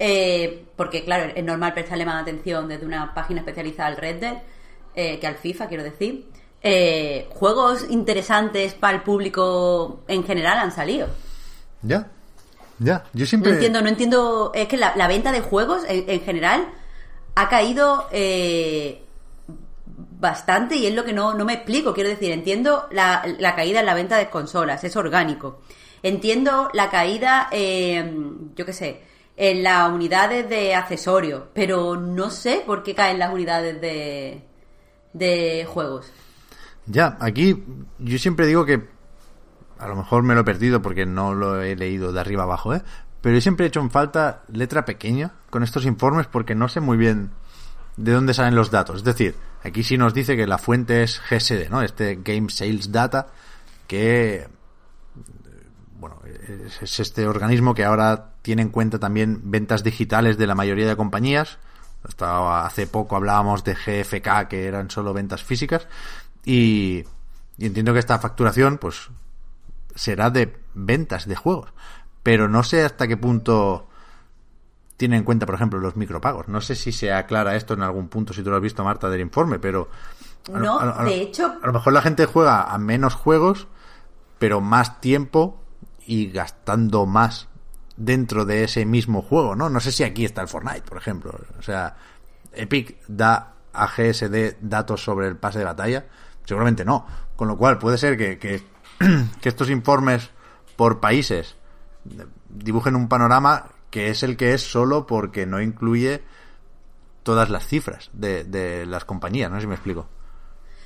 eh, porque claro, es normal prestarle más atención desde una página especializada al Red Dead eh, que al FIFA, quiero decir. eh, juegos interesantes para el público en general han salido. Ya, ya. Yo siempre. No entiendo, no entiendo. Es que la, la venta de juegos en, en general ha caído eh, bastante y es lo que no, no me explico. Quiero decir, entiendo la, la caída en la venta de consolas, es orgánico. Entiendo la caída, eh, yo qué sé, en las unidades de accesorios, pero no sé por qué caen las unidades de, de juegos. Ya, aquí yo siempre digo que a lo mejor me lo he perdido porque no lo he leído de arriba abajo, ¿eh? Pero yo siempre he hecho en falta letra pequeña con estos informes porque no sé muy bien de dónde salen los datos. Es decir, aquí sí nos dice que la fuente es GSD, ¿no? Este Game Sales Data, que bueno, es, es este organismo que ahora tiene en cuenta también ventas digitales de la mayoría de compañías. Hasta hace poco hablábamos de GFK, que eran solo ventas físicas. Y, y entiendo que esta facturación, pues, será de ventas de juegos. Pero no sé hasta qué punto tiene en cuenta, por ejemplo, los micropagos. No sé si se aclara esto en algún punto, si tú lo has visto, Marta, del informe, pero... a No, lo- a de hecho- A lo mejor la gente juega a menos juegos, pero más tiempo y gastando más dentro de ese mismo juego, ¿no? No sé si aquí está el Fortnite, por ejemplo. O sea, Epic da a GSD datos sobre el pase de batalla. Seguramente no. Con lo cual puede ser que, que, que estos informes por países dibujen un panorama que es el que es solo porque no incluye todas las cifras de, de las compañías. No sé si me explico.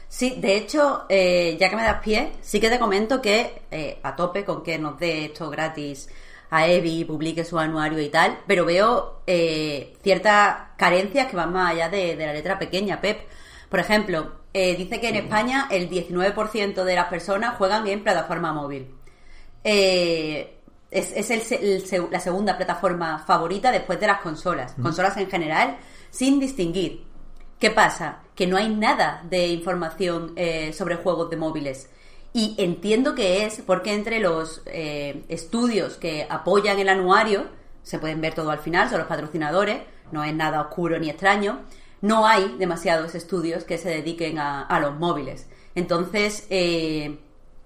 Sí, de hecho, eh, ya que me das pie, sí que te comento que eh, a tope con que nos dé esto gratis a Evi, publique su anuario y tal, pero veo eh, ciertas carencias que van más allá de, de la letra pequeña, Pep. Por ejemplo, eh, dice que en España el 19% de las personas juegan en plataforma móvil. Eh, es es el la segunda plataforma favorita después de las consolas. Consolas en general, sin distinguir. ¿Qué pasa? Que no hay nada de información eh, sobre juegos de móviles. Y entiendo que es porque entre los estudios que apoyan el anuario, se pueden ver todo al final, son los patrocinadores, no es nada oscuro ni extraño, no hay demasiados estudios que se dediquen a, a los móviles. Entonces, eh,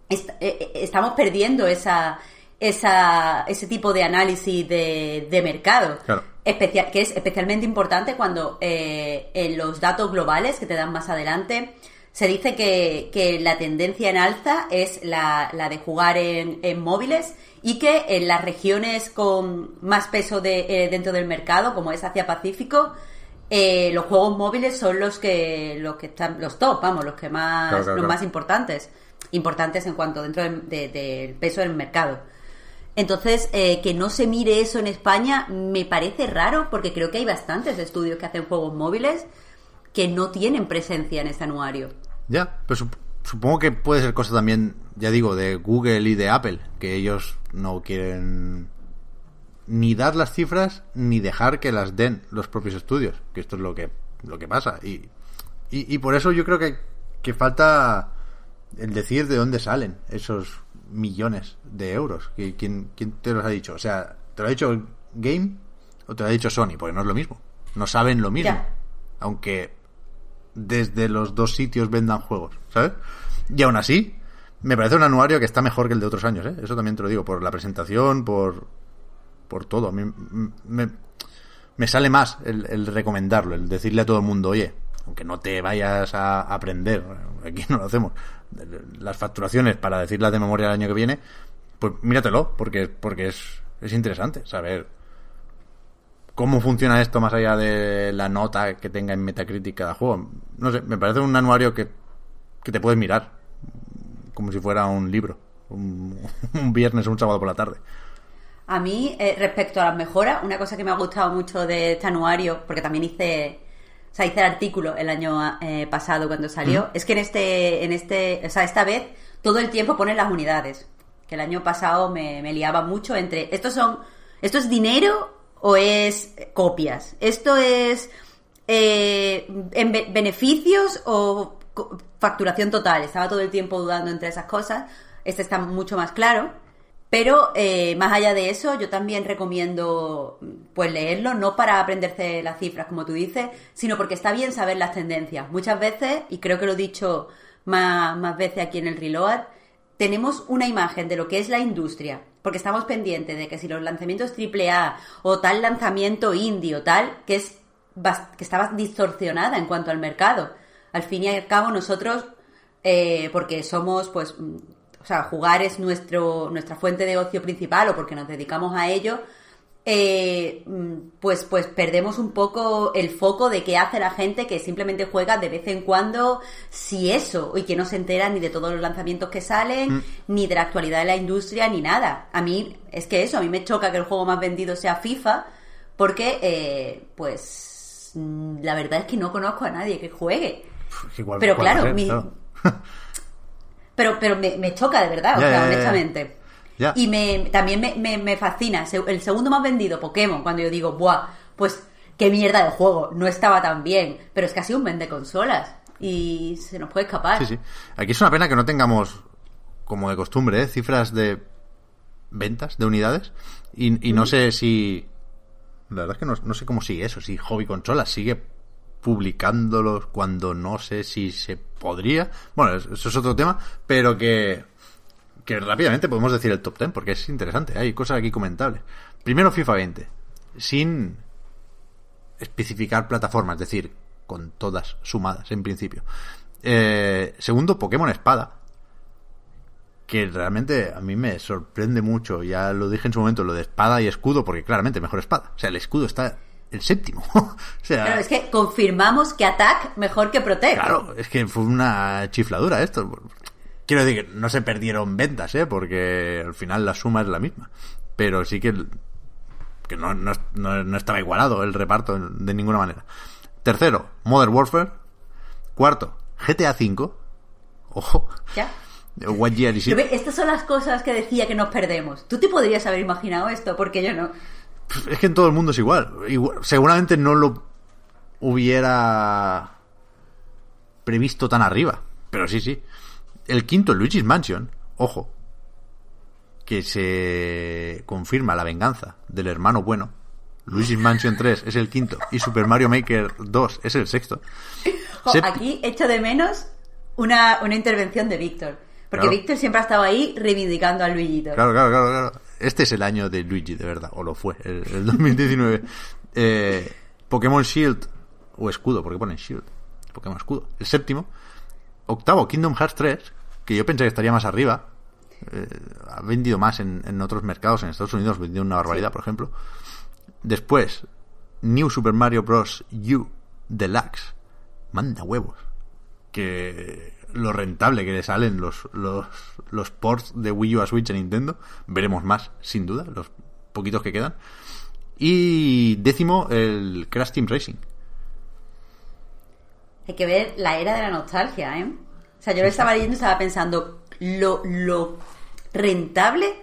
est- eh, eh, estamos perdiendo esa, esa, ese tipo de análisis de, de mercado. Claro. Especial, que es especialmente importante cuando eh, en los datos globales que te dan más adelante se dice que, que la tendencia en alza es la, la de jugar en, en móviles y que en las regiones con más peso de, eh, dentro del mercado, como es Asia Pacífico, eh, los juegos móviles son los que los que están los top, vamos, los que más Claro, claro, los claro. más importantes, importantes en cuanto dentro del de- del peso del mercado. Entonces, eh, que no se mire eso en España me parece raro porque creo que hay bastantes estudios que hacen juegos móviles que no tienen presencia en este anuario. Ya, pero sup- supongo que puede ser cosa también, ya digo, de Google y de Apple, que ellos no quieren ni dar las cifras ni dejar que las den los propios estudios, que esto es lo que lo que pasa y, y, y por eso yo creo que, que falta el decir de dónde salen esos millones de euros. ¿Qui- ¿Quién, quién te los ha dicho? O sea, ¿te lo ha dicho Game o te lo ha dicho Sony? Porque no es lo mismo. No saben lo mismo. Ya. Aunque desde los dos sitios vendan juegos, ¿sabes? Y aún así, me parece un anuario que está mejor que el de otros años, ¿eh? Eso también te lo digo, por la presentación, por, por todo. A mí me, me sale más el, el recomendarlo, el decirle a todo el mundo, oye, aunque no te vayas a aprender, aquí no lo hacemos, las facturaciones para decirlas de memoria el año que viene, pues míratelo, porque, porque es, es interesante saber cómo funciona esto más allá de la nota que tenga en Metacritic cada juego. No sé, me parece un anuario que, que te puedes mirar, como si fuera un libro, un, un viernes o un sábado por la tarde. A mí, eh, respecto a las mejoras, una cosa que me ha gustado mucho de este anuario, porque también hice, o sea, hice el artículo el año eh, pasado cuando salió, es que en este, en este, o sea, esta vez todo el tiempo ponen las unidades. Que el año pasado me, me liaba mucho entre, estos son, esto es dinero o es copias, esto es eh, en be- beneficios o facturación total. Estaba todo el tiempo dudando entre esas cosas. Este está mucho más claro. Pero eh, más allá de eso, yo también recomiendo pues leerlo, no para aprenderse las cifras, como tú dices, sino porque está bien saber las tendencias. Muchas veces, y creo que lo he dicho más, más veces aquí en el Reload, tenemos una imagen de lo que es la industria, porque estamos pendientes de que si los lanzamientos AAA o tal lanzamiento indie o tal, que es que estaba distorsionada en cuanto al mercado. Al fin y al cabo nosotros, eh, porque somos pues mm, sea, jugar es nuestro, nuestra fuente de ocio principal o porque nos dedicamos a ello, eh, mm, pues, pues perdemos un poco el foco de qué hace la gente que simplemente juega de vez en cuando, si eso, y que no se entera ni de todos los lanzamientos que salen, ni de la actualidad de la industria, ni nada. A mí, es que eso, a mí me choca que el juego más vendido sea FIFA, porque, eh, pues, mm, la verdad es que no conozco a nadie que juegue. Pff, igual- Pero claro, mi-. Pero, pero me, me choca de verdad, o sea, honestamente. Y me, también me, me, me fascina. El segundo más vendido, Pokémon, cuando yo digo, ¡buah! Pues qué mierda de juego, no estaba tan bien. Pero es que ha sido un vende consolas. Y se nos puede escapar. Sí, sí. Aquí es una pena que no tengamos, como de costumbre, ¿eh? cifras de ventas de unidades. Y, y no sé si. La verdad es que no, no sé cómo sigue eso. Si Hobby Consolas sigue publicándolos cuando no sé si se podría. Bueno, es- eso es otro tema. Pero que. Que rápidamente podemos decir el top 10 porque es interesante. Hay cosas aquí comentables. Primero, FIFA 20. Sin especificar plataformas, es decir, con todas sumadas en principio. Eh, segundo, Pokémon Espada, que realmente a mí me sorprende mucho. Ya lo dije en su momento, lo de espada y escudo, porque claramente mejor espada. O sea, el escudo está el séptimo. o sea, Claro, es que confirmamos que Attack mejor que Protect. Claro, es que fue una chifladura esto. Quiero decir que no se perdieron ventas, ¿eh? Porque al final la suma es la misma. Pero sí que, que no, no, no- no estaba igualado el reparto de ninguna manera. Tercero, Modern Warfare. Cuarto, GTA V. Ojo. Ya. What Year estas son las cosas que decía que nos perdemos. Tú te podrías haber imaginado esto, porque yo no. Es que en todo el mundo es igual. Igual- seguramente no lo hubiera previsto tan arriba. Pero sí, sí. El quinto, Luigi's Mansion. Ojo. Que se confirma la venganza del hermano bueno. Luigi's Mansion 3 es el quinto. Y Super Mario Maker 2 es el sexto. Jo, aquí echo de menos una, una intervención de Víctor. Porque Claro. Víctor siempre ha estado ahí reivindicando a Luigito. Claro, claro, claro, claro. Este es el año de Luigi, de verdad, o lo fue, el, el 2019. Eh, Pokémon Shield, o Escudo, porque ponen Shield, Pokémon Escudo, el séptimo. Octavo, Kingdom Hearts 3, que yo pensé que estaría más arriba. Eh, ha vendido más en, en otros mercados, en Estados Unidos vendió una barbaridad, por ejemplo. Después, New Super Mario Bros. U Deluxe. Manda huevos. Que lo rentable que le salen los, los, los ports de Wii U a Switch a Nintendo. Veremos más, sin duda, los poquitos que quedan. Y décimo, el Crash Team Racing. Hay que ver la era de la nostalgia, ¿eh? O sea, yo lo estaba leyendo y estaba pensando lo, lo rentable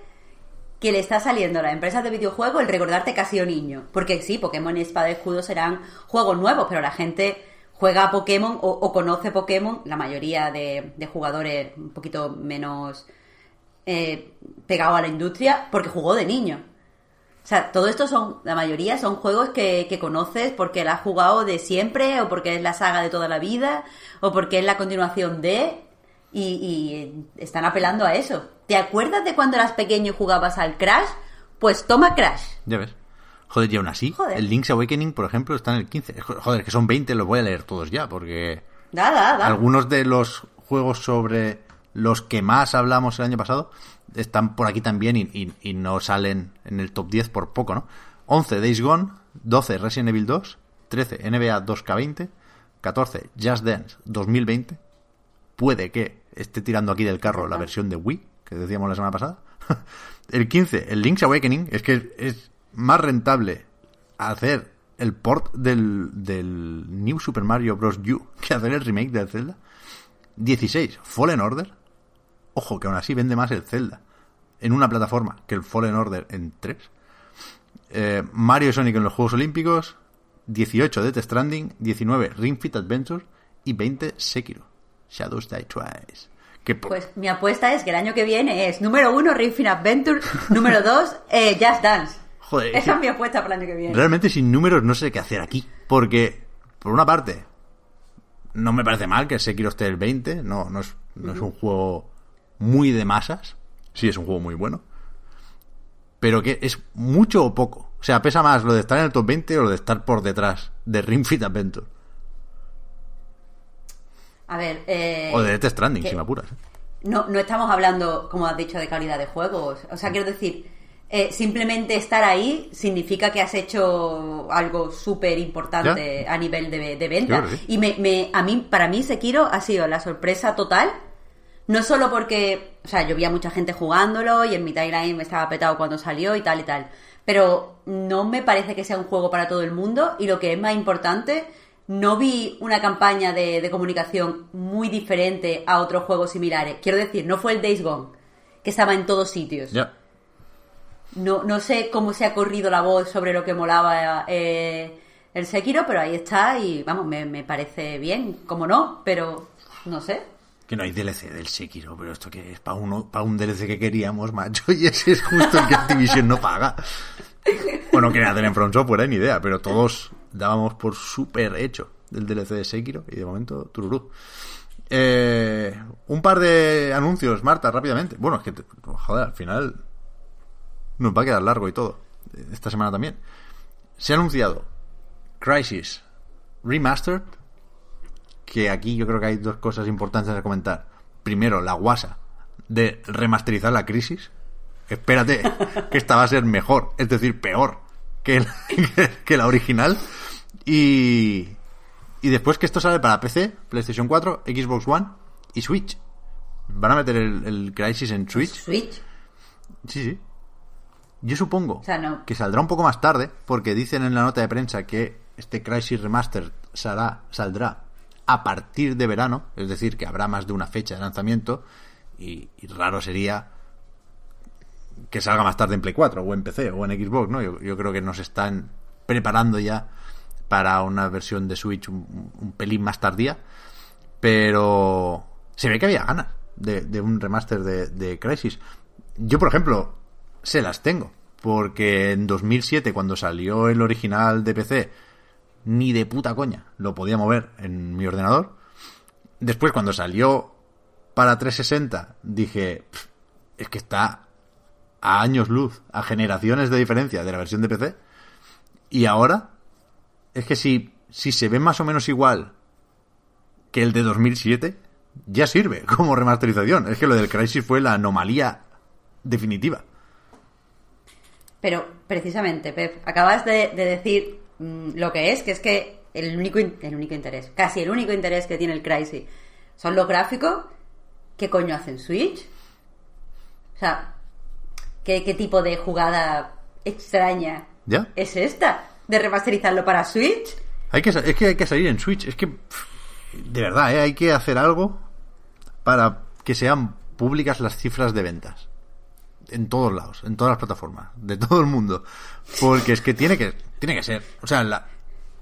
que le está saliendo a las empresas de videojuegos el recordarte que has sido niño. Porque sí, Pokémon y Espada y Escudo serán juegos nuevos, pero la gente juega a Pokémon o, o conoce Pokémon, la mayoría de, de jugadores un poquito menos eh, pegados a la industria, porque jugó de niño. O sea, todo esto son, la mayoría son juegos que, conoces porque la has jugado de siempre, o porque es la saga de toda la vida, o porque es la continuación de, y, y están apelando a eso. ¿Te acuerdas de cuando eras pequeño y jugabas al Crash? Pues toma Crash. Ya ves. Joder, y aún así, Joder. el Link's Awakening, por ejemplo, está en el 15. Joder, que son 20, los voy a leer todos ya, porque Da, da, da. algunos de los juegos sobre los que más hablamos el año pasado están por aquí también y, y- y no salen en el top 10 por poco, ¿no? 11 Days Gone, 12 Resident Evil 2, 13 NBA 2K20, 14 Just Dance 2020. Puede que esté tirando aquí del carro la versión de Wii, que decíamos la semana pasada. el 15, el Link's Awakening, es que es más rentable hacer el port del, del New Super Mario Bros. U que hacer el remake del Zelda. 16, Fallen Order. Ojo, que aún así vende más el Zelda en una plataforma que el Fallen Order en 3. Eh, Mario y Sonic en los Juegos Olímpicos. 18, Death Stranding. 19, Ring Fit Adventure. Y 20, Sekiro. Shadows Die Twice. Que Pues mi apuesta es que el año que viene es número uno Ring Fit Adventure, número dos eh, Just Dance. Joder, Esa es mi apuesta para el año que viene. Realmente sin números no sé qué hacer aquí. Porque, por una parte, no me parece mal que Sekiro esté el 20. No, no, es, no es un juego muy de masas. Sí, es un juego muy bueno. Pero que es mucho o poco. O sea, pesa más lo de estar en el top 20 o lo de estar por detrás de Ring Fit Adventure. A ver, eh, O de Death Stranding, que- si me apuras. ¿eh? no, no estamos hablando, como has dicho, de calidad de juegos. O sea, quiero decir, eh, simplemente estar ahí significa que has hecho algo súper importante a nivel de, de venta. Y me, me- a mí, para mí, Sekiro ha sido la sorpresa total. No solo porque, o sea, yo vi a mucha gente jugándolo y en mi timeline me estaba petado cuando salió y tal y tal. Pero no me parece que sea un juego para todo el mundo y lo que es más importante, no vi una campaña de, de comunicación muy diferente a otros juegos similares. Quiero decir, no fue el Days Gone, que estaba en todos sitios. Ya. No, no sé cómo se ha corrido la voz sobre lo que molaba eh, el Sekiro, pero ahí está y vamos, me, me parece bien, como no, pero no sé. Que no hay DLC del Sekiro, pero esto que es para para un DLC que queríamos, macho, y ese es justo el que Activision no paga. Bueno, que hacer en Front Software, ni idea, pero todos dábamos por súper hecho el DLC de Sekiro y de momento tururú. Eh, un par de anuncios, Marta, rápidamente. Bueno, es que, joder, al final nos va a quedar largo y todo. Esta semana también. Se ha anunciado Crisis Remastered, que aquí yo creo que hay dos cosas importantes a comentar. Primero, la guasa de remasterizar la crisis. Espérate, que esta va a ser mejor, es decir, peor que la, que la original. Y, y después que esto sale para PC, PlayStation 4, Xbox One y Switch. ¿Van a meter el, el Crisis en Switch? Switch. Sí, sí. Yo supongo O sea, no. que saldrá un poco más tarde, porque dicen en la nota de prensa que este Crisis Remastered saldrá, saldrá a partir de verano, es decir, que habrá más de una fecha de lanzamiento, y, y raro sería que salga más tarde en Play 4 o en PC o en Xbox, ¿no? Yo, yo creo que nos están preparando ya para una versión de Switch un, un pelín más tardía, pero se ve que había ganas de, de un remaster de, de Crisis. Yo, por ejemplo, se las tengo, porque en 2007, cuando salió el original de PC, ni de puta coña lo podía mover en mi ordenador. Después, cuando salió para 360, dije, "Pff, es que está a años luz, a generaciones de diferencia de la versión de PC. Y ahora, es que si, si se ve más o menos igual que el de 2007, ya sirve como remasterización. Es que lo del Crisis fue la anomalía definitiva. Pero precisamente, Pep, acabas de, de decir mm, lo que es, que es que el único, el único interés, casi el único interés que tiene el Crisis son los gráficos. ¿Qué coño hacen Switch? O sea, ¿qué, qué tipo de jugada extraña ¿Ya? es esta? ¿De remasterizarlo para Switch? Hay que, es que hay que salir en Switch. Es que, de verdad, ¿eh? hay que hacer algo para que sean públicas las cifras de ventas. En todos lados, en todas las plataformas, de todo el mundo. Porque es que tiene que, tiene que ser. O sea, la-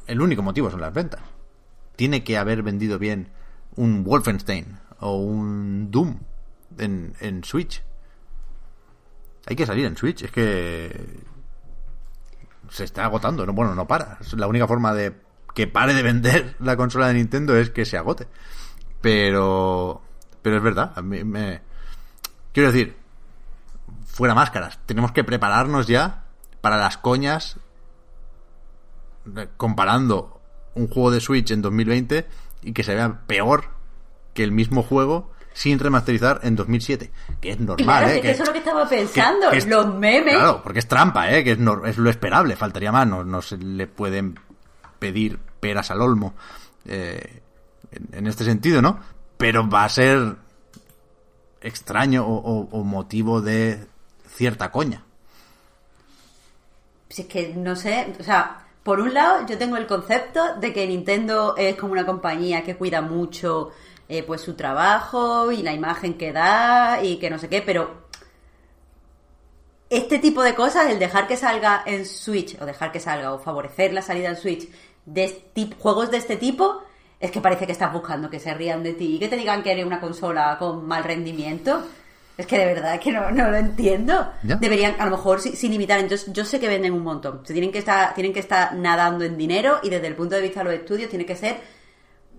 el único motivo son las ventas. Tiene que haber vendido bien un Wolfenstein o un Doom en, en Switch. Hay que salir en Switch. Es que se está agotando. No, bueno, no para. La única forma de que pare de vender la consola de Nintendo es que se agote. Pero, pero es verdad. A mí me, quiero decir, fuera máscaras. Tenemos que prepararnos ya para las coñas comparando un juego de Switch en 2020 y que se vea peor que el mismo juego sin remasterizar en 2007. Que es normal, Claro, ¿eh? que eso es lo que estaba pensando. que es- los memes. Claro, porque es trampa, ¿eh? Que es, nor- es lo esperable, faltaría más. No, no se le pueden pedir peras al olmo eh, en, en este sentido, ¿no? Pero va a ser extraño o, o- o motivo de cierta coña. Si es que no sé, o sea, por un lado yo tengo el concepto de que Nintendo es como una compañía que cuida mucho eh, pues su trabajo y la imagen que da y que no sé qué, pero este tipo de cosas, el dejar que salga en Switch o dejar que salga o favorecer la salida en Switch de este juegos de este tipo, es que parece que estás buscando que se rían de ti y que te digan que eres una consola con mal rendimiento. Es que de verdad que no, no lo entiendo. Ya. Deberían, a lo mejor, si- sin limitar. Entonces, yo sé que venden un montón. Se tienen que estar, tienen que estar nadando en dinero y desde el punto de vista de los estudios tiene que ser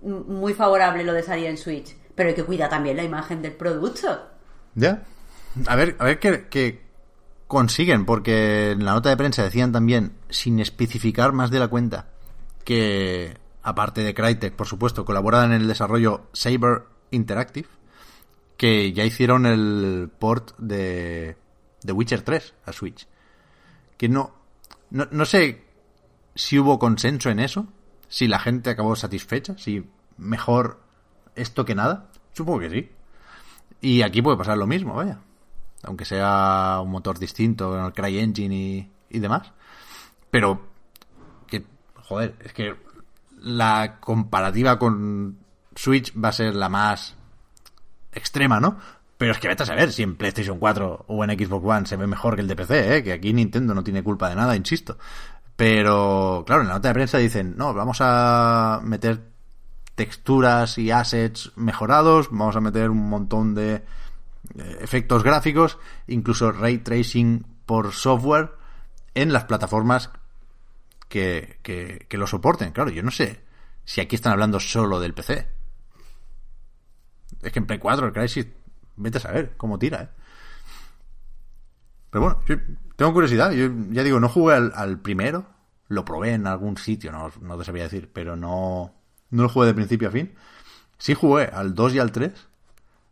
muy favorable lo de salir en Switch. Pero hay que cuidar también la imagen del producto. ¿Ya? A ver, a ver qué, qué consiguen, porque en la nota de prensa decían también, sin especificar más de la cuenta, que aparte de Crytek, por supuesto, colaboran en el desarrollo Saber Interactive, que ya hicieron el port de The Witcher 3 a Switch. Que no, no, no sé si hubo consenso en eso, si la gente acabó satisfecha, si mejor esto que nada. Supongo que sí. Y aquí puede pasar lo mismo, vaya. Aunque sea un motor distinto, con el CryEngine y, y demás. Pero, que, joder, es que la comparativa con Switch va a ser la más extrema, ¿no? Pero es que vete a saber si en PlayStation 4 o en Xbox One se ve mejor que el de PC, ¿eh? Que aquí Nintendo no tiene culpa de nada, insisto. Pero, claro, en la nota de prensa dicen, no, vamos a meter texturas y assets mejorados, vamos a meter un montón de eh, efectos gráficos, incluso ray tracing por software en las plataformas que, que, que lo soporten. Claro, yo no sé si aquí están hablando solo del PC. Es que en Play 4 el Crysis, vete a saber cómo tira, ¿eh? Pero bueno, yo tengo curiosidad. Yo ya digo, no jugué al, primero. Lo probé en algún sitio, no, no te sabía decir, pero no, no lo jugué de principio a fin. Sí jugué al 2 y al 3,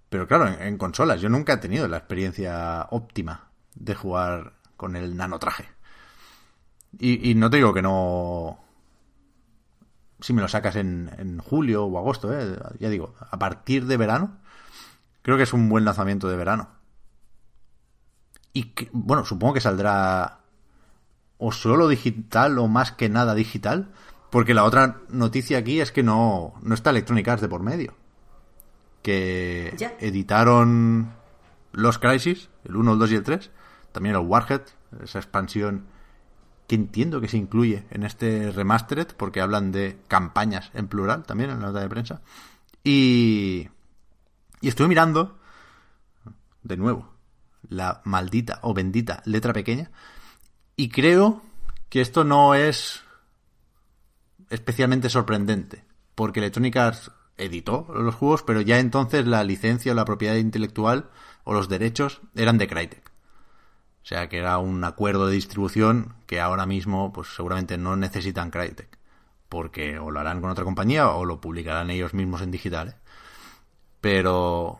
pero claro, en, en consolas. Yo nunca he tenido la experiencia óptima de jugar con el nanotraje. Y, y no te digo que no. Si me lo sacas en, en julio o agosto, ¿eh? ya digo, a partir de verano, creo que es un buen lanzamiento de verano. Y que, bueno, supongo que saldrá o solo digital o más que nada digital, porque la otra noticia aquí es que no, no está Electronic Arts de por medio. Que Ya. editaron los Crisis, el 1, el 2 y el 3, también el Warhead, esa expansión entiendo que se incluye en este remastered, porque hablan de campañas en plural también en la nota de prensa. Y, y mirando, de nuevo, la maldita o bendita letra pequeña, y creo que esto no es especialmente sorprendente, porque Electronic Arts editó los juegos, pero ya entonces la licencia o la propiedad intelectual o los derechos eran de Crytek. O sea que era un acuerdo de distribución que ahora mismo pues seguramente no necesitan Crytek. Porque o lo harán con otra compañía o lo publicarán ellos mismos en digital. ¿eh? Pero,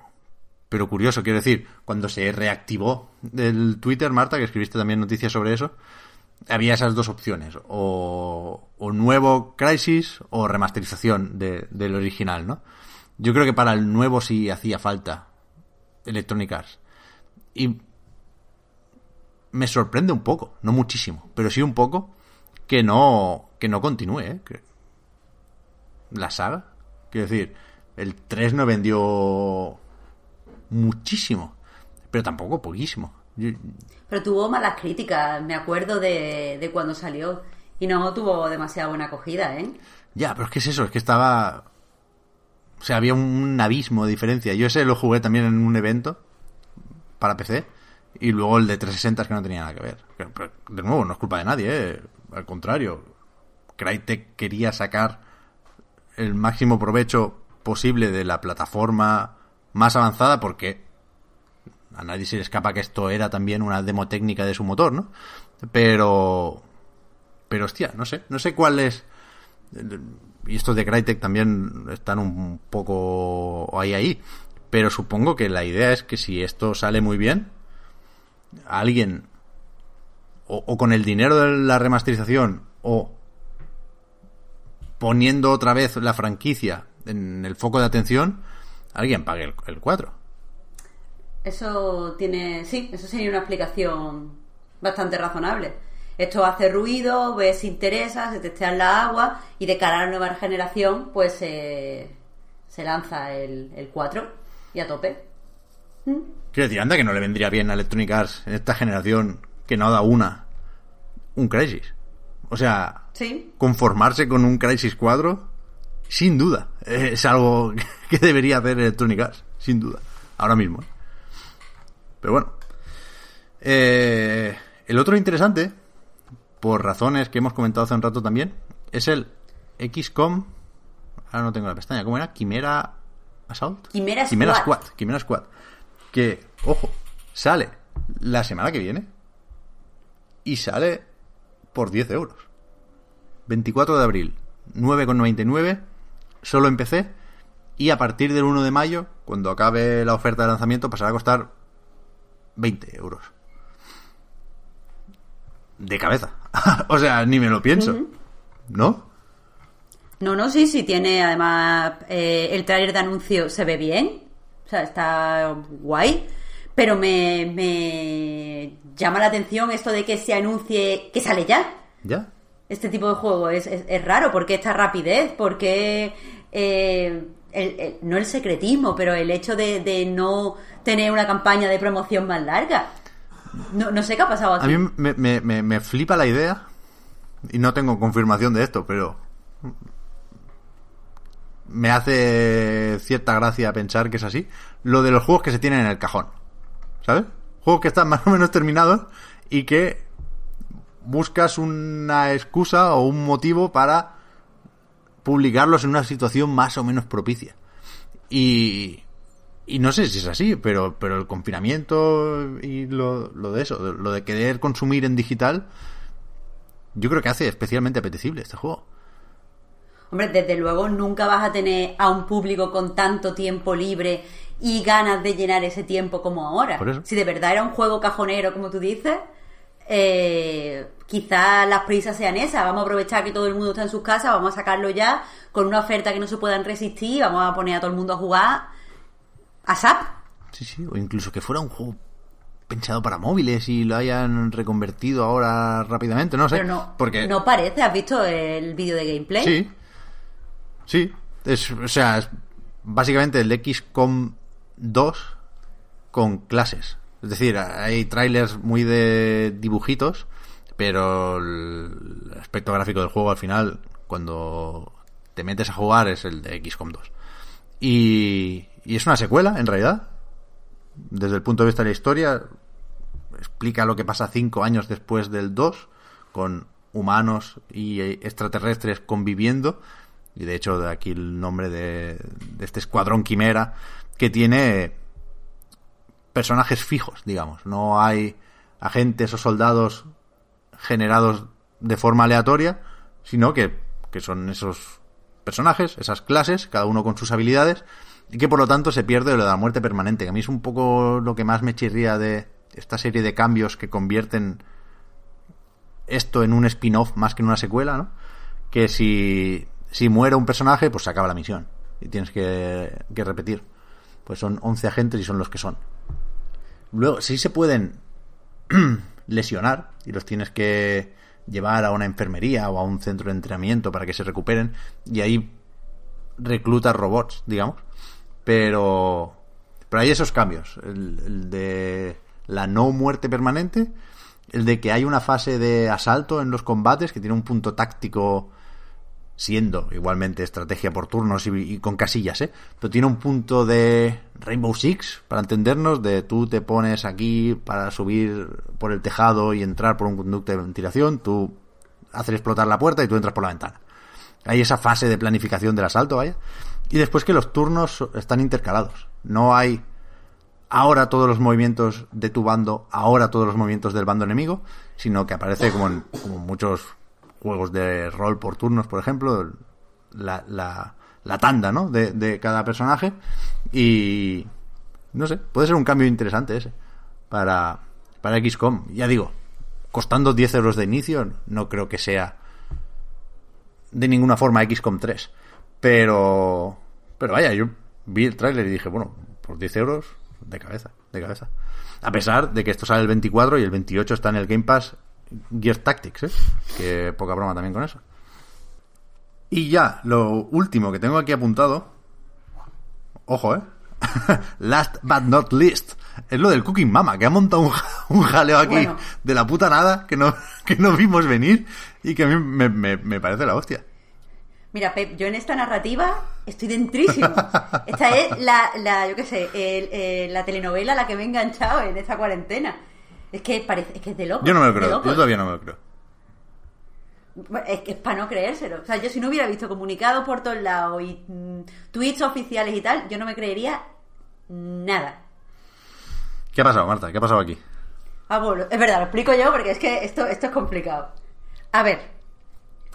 pero curioso, quiero decir, cuando se reactivó el Twitter, Marta, que escribiste también noticias sobre eso, había esas dos opciones, o, o nuevo Crisis o remasterización de, del original, ¿no? Yo creo que para el nuevo sí hacía falta Electronic Arts. Y me sorprende un poco, no muchísimo, pero sí un poco que no que no continúe, ¿eh? la saga. Quiero decir, el 3 no vendió muchísimo, pero tampoco poquísimo. Pero tuvo malas críticas, me acuerdo de, de cuando salió. Y no tuvo demasiada buena acogida, ¿eh? Ya, pero es que es eso, es que estaba... O sea, había un abismo de diferencia. Yo ese lo jugué también en un evento para PC y luego el de 360 es que no tenía nada que ver. De nuevo, no es culpa de nadie, ¿eh? Al contrario, Crytek quería sacar el máximo provecho posible de la plataforma más avanzada porque a nadie se le escapa que esto era también una demo técnica de su motor, ¿no? Pero... Pero hostia, no sé, no sé cuál es... Y estos de Crytek también están un poco ahí ahí. Pero supongo que la idea es que si esto sale muy bien, alguien o, con el dinero de la remasterización o poniendo otra vez la franquicia en el foco de atención, alguien pague el, el 4. Eso tiene, sí, eso sería una explicación bastante razonable. Esto hace ruido, ves interesa, se la agua y de cara a la nueva generación, pues eh, se lanza el, el 4 y a tope. ¿Mm? Quiero decir, anda que no le vendría bien a Electronic Arts en esta generación que no da una un Crisis. O sea, ¿Sí? conformarse con un Crisis 4, sin duda, es algo que debería hacer Electronic Arts, sin duda, ahora mismo. Pero bueno. Eh, el otro interesante, por razones que hemos comentado hace un rato también, es el XCOM. Ahora no tengo la pestaña, ¿cómo era? Quimera Assault. Quimera, Quimera Squad. Squad. Quimera Squad. Que, ojo, sale la semana que viene y sale por 10 euros. 24 de abril, 9,99, solo en PC. Y a partir del 1 de mayo, cuando acabe la oferta de lanzamiento, pasará a costar 20 euros. De cabeza. o sea, ni me lo pienso. Uh -huh. ¿No? No, no, sí, sí, tiene además eh, el tráiler de anuncio se ve bien. Sea, está guay. Pero me, me llama la atención esto de que se anuncie que sale ya. ¿Ya? Este tipo de juego es, es, es raro. ¿Por qué esta rapidez? ¿Por qué eh, el, el, no el secretismo, pero el hecho de, de, no tener una campaña de promoción más larga? No, no sé qué ha pasado aquí. A mí me, me, me flipa la idea, y no tengo confirmación de esto, pero me hace cierta gracia pensar que es así. Lo de los juegos que se tienen en el cajón. ¿Sabes? Juegos que están más o menos terminados y que buscas una excusa o un motivo para publicarlos en una situación más o menos propicia. Y, y no sé si es así, pero, pero el confinamiento y lo, lo de eso, lo de querer consumir en digital, yo creo que hace especialmente apetecible este juego. Hombre, desde luego nunca vas a tener a un público con tanto tiempo libre y ganas de llenar ese tiempo como ahora. Si de verdad era un juego cajonero, como tú dices, eh, quizás las prisas sean esas. Vamos a aprovechar que todo el mundo está en sus casas, vamos a sacarlo ya con una oferta que no se puedan resistir, vamos a poner a todo el mundo a jugar a SAP. Sí, sí, o incluso que fuera un juego pensado para móviles y lo hayan reconvertido ahora rápidamente, no sé. Pero no, porque... no parece, ¿has visto el vídeo de gameplay? Sí, sí, es, o sea, es básicamente el XCOM 2 con clases. Es decir, hay trailers muy de dibujitos, pero el aspecto gráfico del juego al final, cuando te metes a jugar, es el de XCOM 2. Y, y es una secuela, en realidad. Desde el punto de vista de la historia, explica lo que pasa cinco años después del 2, con humanos y extraterrestres conviviendo. Y de hecho, de aquí el nombre de, de este escuadrón quimera, que tiene personajes fijos, digamos. No hay agentes o soldados generados de forma aleatoria, sino que, que son esos personajes, esas clases, cada uno con sus habilidades, y que por lo tanto se pierde lo de la muerte permanente. Que a mí es un poco lo que más me chirría de esta serie de cambios que convierten esto en un spin-off más que en una secuela, ¿no? Que si, si muere un personaje, pues se acaba la misión. Y tienes que, que repetir. Pues son 11 agentes y son los que son. Luego, sí se pueden lesionar y los tienes que llevar a una enfermería o a un centro de entrenamiento para que se recuperen y ahí reclutas robots, digamos. Pero, pero hay esos cambios. El, el de la no muerte permanente, el de que hay una fase de asalto en los combates que tiene un punto táctico siendo igualmente estrategia por turnos y, con casillas, ¿eh? Pero tiene un punto de Rainbow Six, para entendernos, de tú te pones aquí para subir por el tejado y entrar por un conducto de ventilación, tú haces explotar la puerta y tú entras por la ventana. Hay esa fase de planificación del asalto, vaya. Y después que los turnos están intercalados. No hay ahora todos los movimientos de tu bando, ahora todos los movimientos del bando enemigo, sino que aparece como en, como muchos juegos de rol por turnos, por ejemplo, la, la, tanda, ¿no? De, de, cada personaje. Y no sé, puede ser un cambio interesante ese para, para XCOM. Ya digo, costando 10 euros de inicio, no creo que sea de ninguna forma XCOM 3. Pero, pero vaya, yo vi el tráiler y dije, bueno, por 10 euros, de cabeza, de cabeza. A pesar de que esto sale el 24 y el 28 está en el Game Pass Gear Tactics, ¿eh? Que poca broma también con eso. Y ya, lo último que tengo aquí apuntado. Ojo, ¿eh? Last but not least. Es lo del Cooking Mama, que ha montado un, un jaleo aquí bueno. de la puta nada que no, que no vimos venir y que a mí me, me, me parece la hostia. Mira, Pep, yo en esta narrativa estoy dentrísimo. Esta es la, la yo qué sé, el, el, la telenovela a la que me he enganchado en esta cuarentena. Es que parece, es que es de loco. Yo no me lo creo, yo todavía no me lo creo. Es que es para no creérselo. O sea, yo si no hubiera visto comunicados por todos lados y mmm, tweets oficiales y tal, yo no me creería nada. ¿Qué ha pasado, Marta? ¿Qué ha pasado aquí? Ah, bueno, es verdad, lo explico yo porque es que esto, esto es complicado. A ver,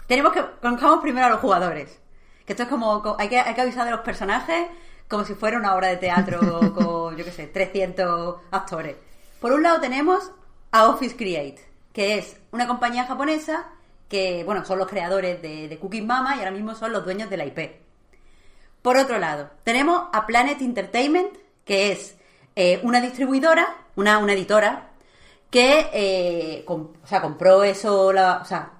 tenemos que conozcamos primero a los jugadores. Que esto es como, hay que, hay que avisar de los personajes como si fuera una obra de teatro con, yo qué sé, 300 actores. Por un lado tenemos a Office Create, que es una compañía japonesa que, bueno, son los creadores de, de Cooking Mama y ahora mismo son los dueños de la IP. Por otro lado, tenemos a Planet Entertainment, que es eh, una distribuidora, una, una editora, que eh, o sea, compró eso, la, o sea,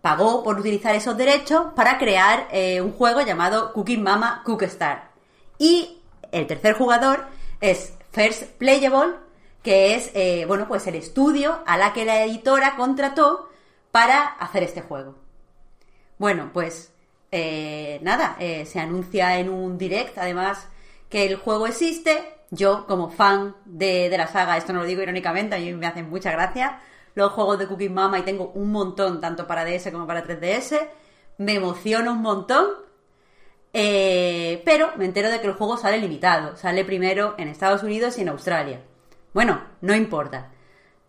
pagó por utilizar esos derechos para crear eh, un juego llamado Cooking Mama Cookstar. Y el tercer jugador es First Playable, que es, eh, bueno, pues el estudio a la que la editora contrató para hacer este juego. Bueno, pues eh, nada, eh, se anuncia en un direct, además, que el juego existe. Yo, como fan de, de, la saga, esto no lo digo irónicamente, a mí me hacen mucha gracia los juegos de Cooking Mama y tengo un montón, tanto para DS como para 3DS. Me emociona un montón. Pero me entero de que el juego sale limitado. Sale primero en Estados Unidos y en Australia. Bueno, no importa.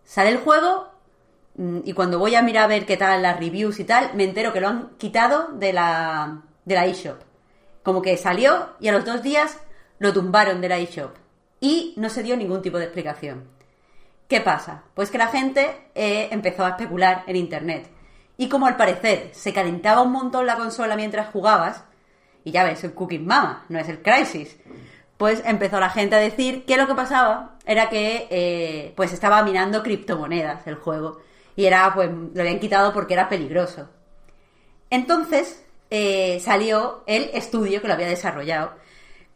Sale el juego mm, y cuando voy a mirar a ver qué tal las reviews y tal, me entero que lo han quitado de la, de la eShop. Como que salió y a los dos días lo tumbaron de la eShop. Y no se dio ningún tipo de explicación. ¿Qué pasa? Pues que la gente eh, empezó a especular en Internet. Y como al parecer se calentaba un montón la consola mientras jugabas, y ya ves, el Cooking Mama, no es el Crisis, pues empezó la gente a decir que lo que pasaba era que eh, pues estaba minando criptomonedas el juego. Y era, pues, lo habían quitado porque era peligroso. Entonces eh, salió el estudio que lo había desarrollado.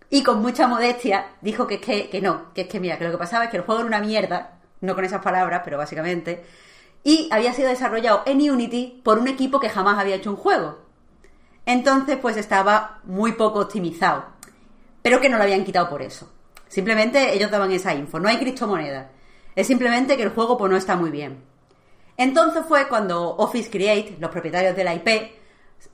Y con mucha modestia dijo que, que, que no, que es que mira, que lo que pasaba es que el juego era una mierda no con esas palabras, pero básicamente, y había sido desarrollado en Unity por un equipo que jamás había hecho un juego. Entonces, pues estaba muy poco optimizado, pero que no lo habían quitado por eso. Simplemente ellos daban esa info, no hay criptomonedas. Es simplemente que el juego pues no está muy bien. Entonces fue cuando Office Create, los propietarios de la IP,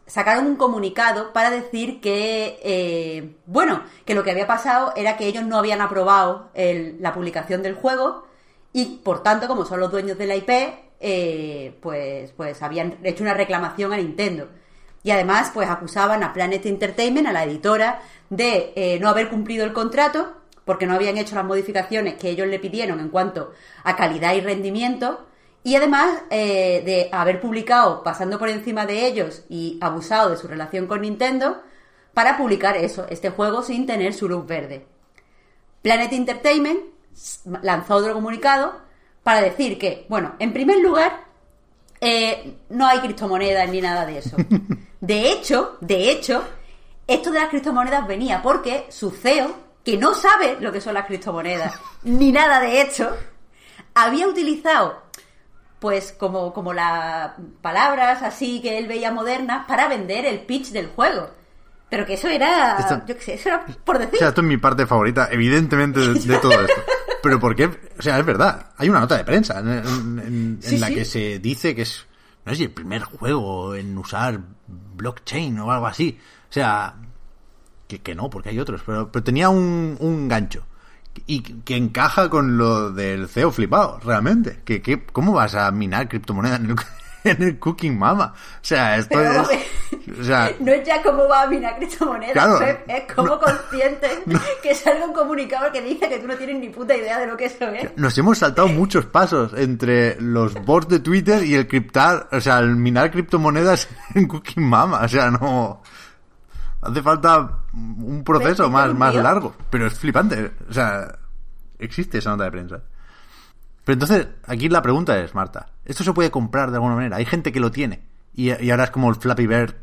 sacaron un comunicado para decir que, eh, bueno, que lo que había pasado era que ellos no habían aprobado la publicación del juego y por tanto, como son los dueños de la IP, eh, pues, pues habían hecho una reclamación a Nintendo. Y además, pues acusaban a Planet Entertainment, a la editora, de eh, no haber cumplido el contrato porque no habían hecho las modificaciones que ellos le pidieron en cuanto a calidad y rendimiento, y además eh, de haber publicado, pasando por encima de ellos y abusado de su relación con Nintendo, para publicar eso, este juego sin tener su luz verde. Planet Entertainment lanzó otro comunicado para decir que, bueno, en primer lugar, eh, no hay criptomonedas ni nada de eso. De hecho, de hecho, esto de las criptomonedas venía porque su CEO que no sabe lo que son las criptomonedas, ni nada de hecho, había utilizado pues como, como las palabras así que él veía modernas para vender el pitch del juego. Pero que eso era, yo qué sé, eso era por decir. O sea, esto es mi parte favorita, evidentemente, de, todo esto. Pero porque, o sea, es verdad, hay una nota de prensa en, la que se dice que es, no sé el primer juego en usar blockchain o algo así. O sea, que, no, porque hay otros, pero, pero tenía un, un gancho y que encaja con lo del CEO flipado, realmente. Que, que, ¿Cómo vas a minar criptomonedas en el, en el Cooking Mama? O sea, esto es... O sea, no es ya cómo va a minar criptomonedas, es como consciente que salga un comunicador que dice que tú no tienes ni puta idea de lo que eso es. Nos hemos saltado muchos pasos entre los bots de Twitter y el criptar, o sea, el minar criptomonedas en Cooking Mama. O sea, no... Hace falta un proceso más, más largo. Pero es flipante. O sea, existe esa nota de prensa. Pero entonces, aquí la pregunta es, Marta, ¿esto se puede comprar de alguna manera? Hay gente que lo tiene. Y, ahora es como el Flappy Bird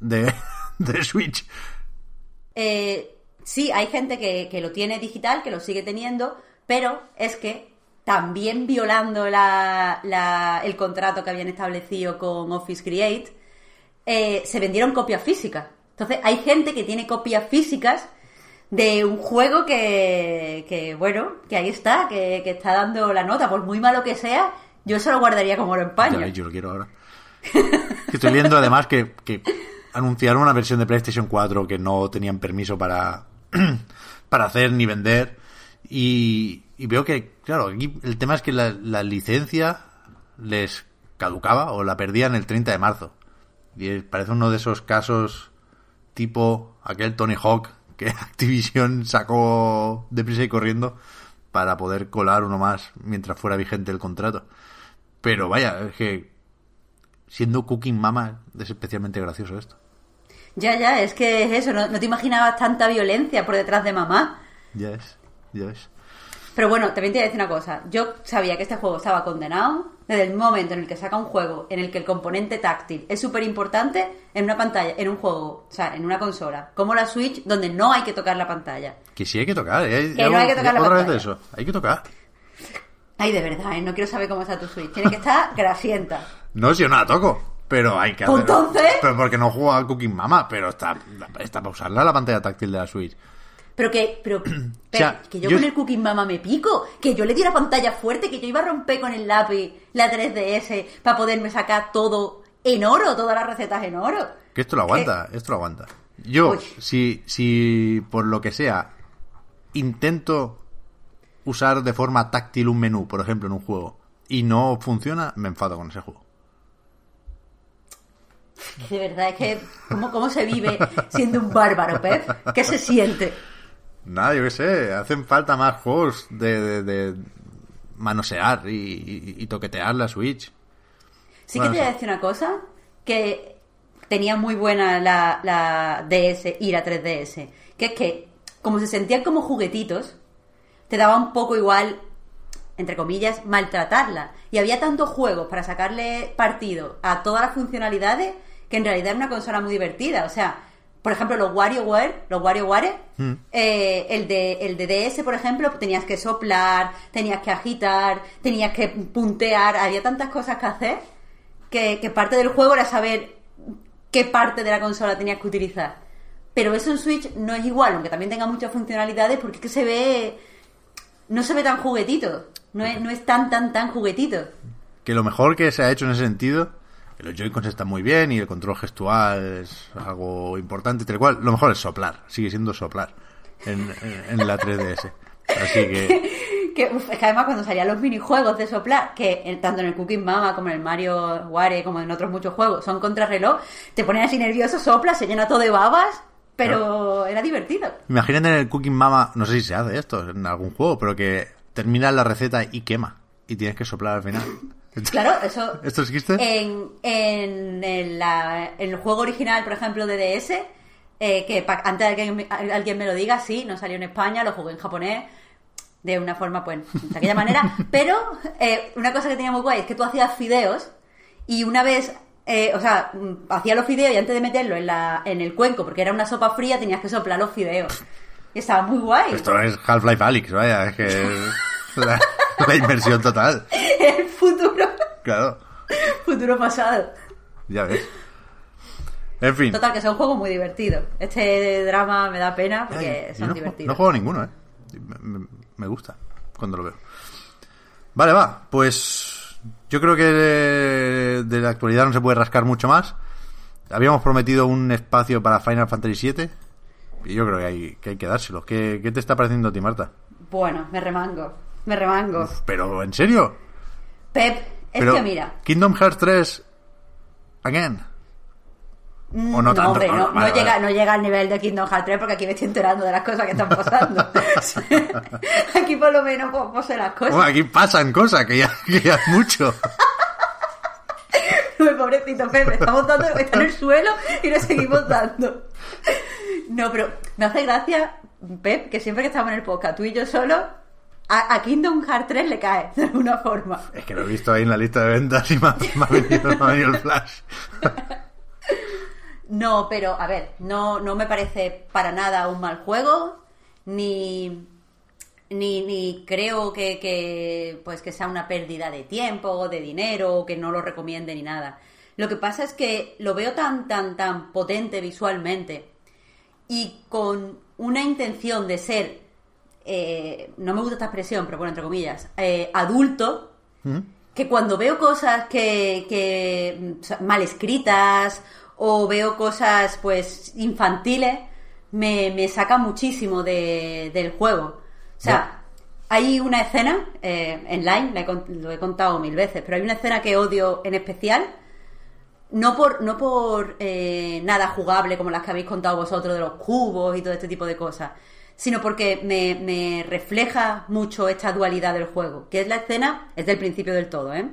de, Switch. Eh, sí, hay gente que, que, lo tiene digital, que lo sigue teniendo, pero es que también violando la, la, el contrato que habían establecido con Office Create, eh, se vendieron copias físicas. Entonces, hay gente que tiene copias físicas de un juego que, que bueno, que ahí está, que, está dando la nota, por muy malo que sea, yo se lo guardaría como oro en paño. yo lo quiero ahora. Estoy viendo además que, que anunciaron una versión de PlayStation 4 que no tenían permiso para, para hacer ni vender. Y, veo que, claro, aquí el tema es que la, la licencia les caducaba o la perdían el 30 de marzo. Y parece uno de esos casos tipo aquel Tony Hawk que Activision sacó deprisa y corriendo para poder colar uno más mientras fuera vigente el contrato. Pero vaya, es que siendo Cooking Mama es especialmente gracioso esto. Ya, ya, es que es eso, no, no te imaginabas tanta violencia por detrás de mamá. Ya es, ya es. Pero bueno, también te voy a decir una cosa. Yo sabía que este juego estaba condenado desde el momento en el que saca un juego en el que el componente táctil es súper importante en una pantalla, en un juego, o sea, en una consola, como la Switch, donde no hay que tocar la pantalla. Que sí hay que tocar, ¿eh? que no hay que tocar la pantalla. Vez de eso, hay que tocar. Ay, de verdad, ¿eh? no quiero saber cómo está tu Switch. Tiene que estar grasienta. No, si yo no la toco. Pero hay que hacer. ¿Entonces? Pero porque no juego a Cooking Mama, pero está, está para usarla la pantalla táctil de la Switch. Pero que, pero, que yo, con el Cooking Mama me pico, que yo le di la pantalla fuerte, que yo iba a romper con el lápiz la 3DS para poderme sacar todo en oro, todas las recetas en oro. Que esto lo aguanta, esto lo aguanta. Yo, si, si por lo que sea intento usar de forma táctil un menú, por ejemplo, en un juego, y no funciona, me enfado con ese juego. De verdad, es que, ¿cómo, cómo se vive siendo un bárbaro, Pep? ¿Qué se siente? Nada, yo qué sé, hacen falta más juegos de, de, manosear y, toquetear la Switch. Sí que te voy a decir una cosa, que tenía muy buena la, la DS y la 3DS, que es que como se sentían como juguetitos, te daba un poco igual, entre comillas, maltratarla. Y había tantos juegos para sacarle partido a todas las funcionalidades que en realidad era una consola muy divertida. O sea, por ejemplo, los WarioWare, los WarioWare, hmm. eh, el, de, el de DS, por ejemplo, tenías que soplar, tenías que agitar, tenías que puntear, había tantas cosas que hacer que, parte del juego era saber qué parte de la consola tenías que utilizar. Pero eso en Switch no es igual, aunque también tenga muchas funcionalidades, porque es que se ve. No se ve tan juguetito. No es, no es tan, tan, tan juguetito. Que lo mejor que se ha hecho en ese sentido los Joy-Cons están muy bien y el control gestual es algo importante, tal cual. Lo mejor es soplar, sigue siendo soplar en, la 3DS. Así que... Que, uf, es que además cuando salían los minijuegos de soplar, que en- tanto en el Cooking Mama como en el Mario Ware, como en otros muchos juegos, son contrarreloj, te ponen así nervioso, sopla, se llena todo de babas, pero era divertido. Imagínate en el Cooking Mama, no sé si se hace esto en algún juego, pero que terminas la receta y quema. Y tienes que soplar al final. Claro, eso... ¿Esto existe? En, en, la- en el juego original, por ejemplo, de DS, eh, que pa- antes de que me- alguien me lo diga, sí, no salió en España, lo jugué en japonés, de una forma, pues, de aquella manera. Pero eh, una cosa que tenía muy guay es que tú hacías fideos y una vez, eh, o sea, hacías los fideos y antes de meterlo en, la, en el cuenco, porque era una sopa fría, tenías que soplar los fideos. Y estaba muy guay. Esto es Half-Life Alyx, vaya, es que la, la inversión total. Claro, futuro pasado. ya ves. En fin. Total, que son juegos muy divertidos. Este drama me da pena porque Ay, son no, divertidos. no juego ninguno, ¿eh? Me, gusta cuando lo veo. Vale, va. Pues yo creo que de, de la actualidad no se puede rascar mucho más. Habíamos prometido un espacio para Final Fantasy VII. Y yo creo que hay que, hay que dárselo. ¿Qué, ¿Qué te está pareciendo a ti, Marta? Bueno, me remango. Me remango. Pero, ¿en serio? Pep, es Pero, que mira. Kingdom Hearts 3... Again. mm, o no tanto, hombre, no, no, no, vale, no llega, vale. no llega al nivel de Kingdom Hearts 3 porque aquí me estoy enterando de las cosas que están pasando. aquí por lo menos sé las cosas. Bueno, aquí pasan cosas, que ya, que ya es mucho. Pobrecito Pepe, estamos dando, está en el suelo y le seguimos dando. No, pero me hace gracia, Pep, que siempre que estamos en el podcast, tú y yo solo, a, a Kingdom Hearts 3 le cae, de alguna forma. Es que lo he visto ahí en la lista de ventas y me ha, me ha venido, me ha venido el flash. No, pero a ver, no, no me parece para nada un mal juego, ni, ni, ni creo que, que, pues que sea una pérdida de tiempo o de dinero o que no lo recomiende ni nada. Lo que pasa es que lo veo tan, tan, tan potente visualmente y con una intención de ser, eh, no me gusta esta expresión, pero bueno, entre comillas, eh, adulto, que cuando veo cosas que, que mm, o sea, mal escritas o veo cosas pues infantiles, me, me saca muchísimo de- del juego. O sea, hay una escena eh, en Line, la he con- lo he contado mil veces, pero hay una escena que odio en especial, no por, no por eh, nada jugable como las que habéis contado vosotros de los cubos y todo este tipo de cosas, sino porque me, me refleja mucho esta dualidad del juego, que es la escena, es del principio del todo, ¿eh?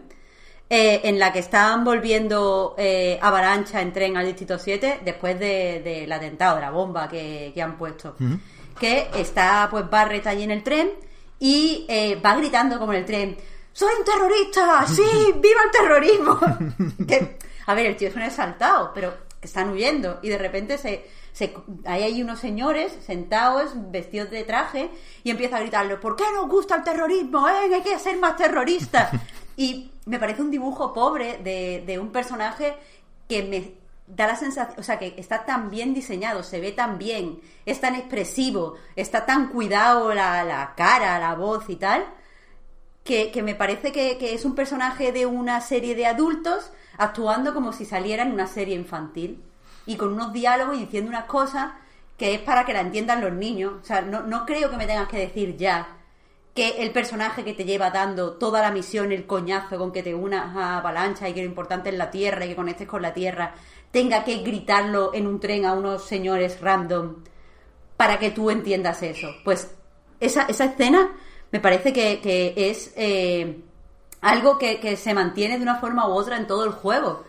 Eh, en la que están volviendo eh, avalancha en tren al Distrito 7 después de- del atentado, de la bomba que, que han puesto. Que está pues Barrett allí en el tren y eh, va gritando como en el tren, ¡Soy un terrorista! ¡Sí! ¡Viva el terrorismo! que, a ver, el tío es un exaltado, pero están huyendo y de repente se, se hay ahí unos señores sentados, vestidos de traje y empieza a gritarle, ¿por qué nos gusta el terrorismo? eh? Hay que ser más terroristas. y me parece un dibujo pobre de, de un personaje que me da la sensación, o sea, que está tan bien diseñado, se ve tan bien, es tan expresivo, está tan cuidado la, la cara, la voz y tal, que, que me parece que, que es un personaje de una serie de adultos actuando como si saliera en una serie infantil y con unos diálogos y diciendo unas cosas que es para que la entiendan los niños. O sea, no, no creo que me tengas que decir ya que el personaje que te lleva dando toda la misión, el coñazo con que te unas a Avalancha y que lo importante es la Tierra y que conectes con la Tierra, tenga que gritarlo en un tren a unos señores random para que tú entiendas eso. Pues esa, esa escena me parece que, que es eh, algo que, que se mantiene de una forma u otra en todo el juego.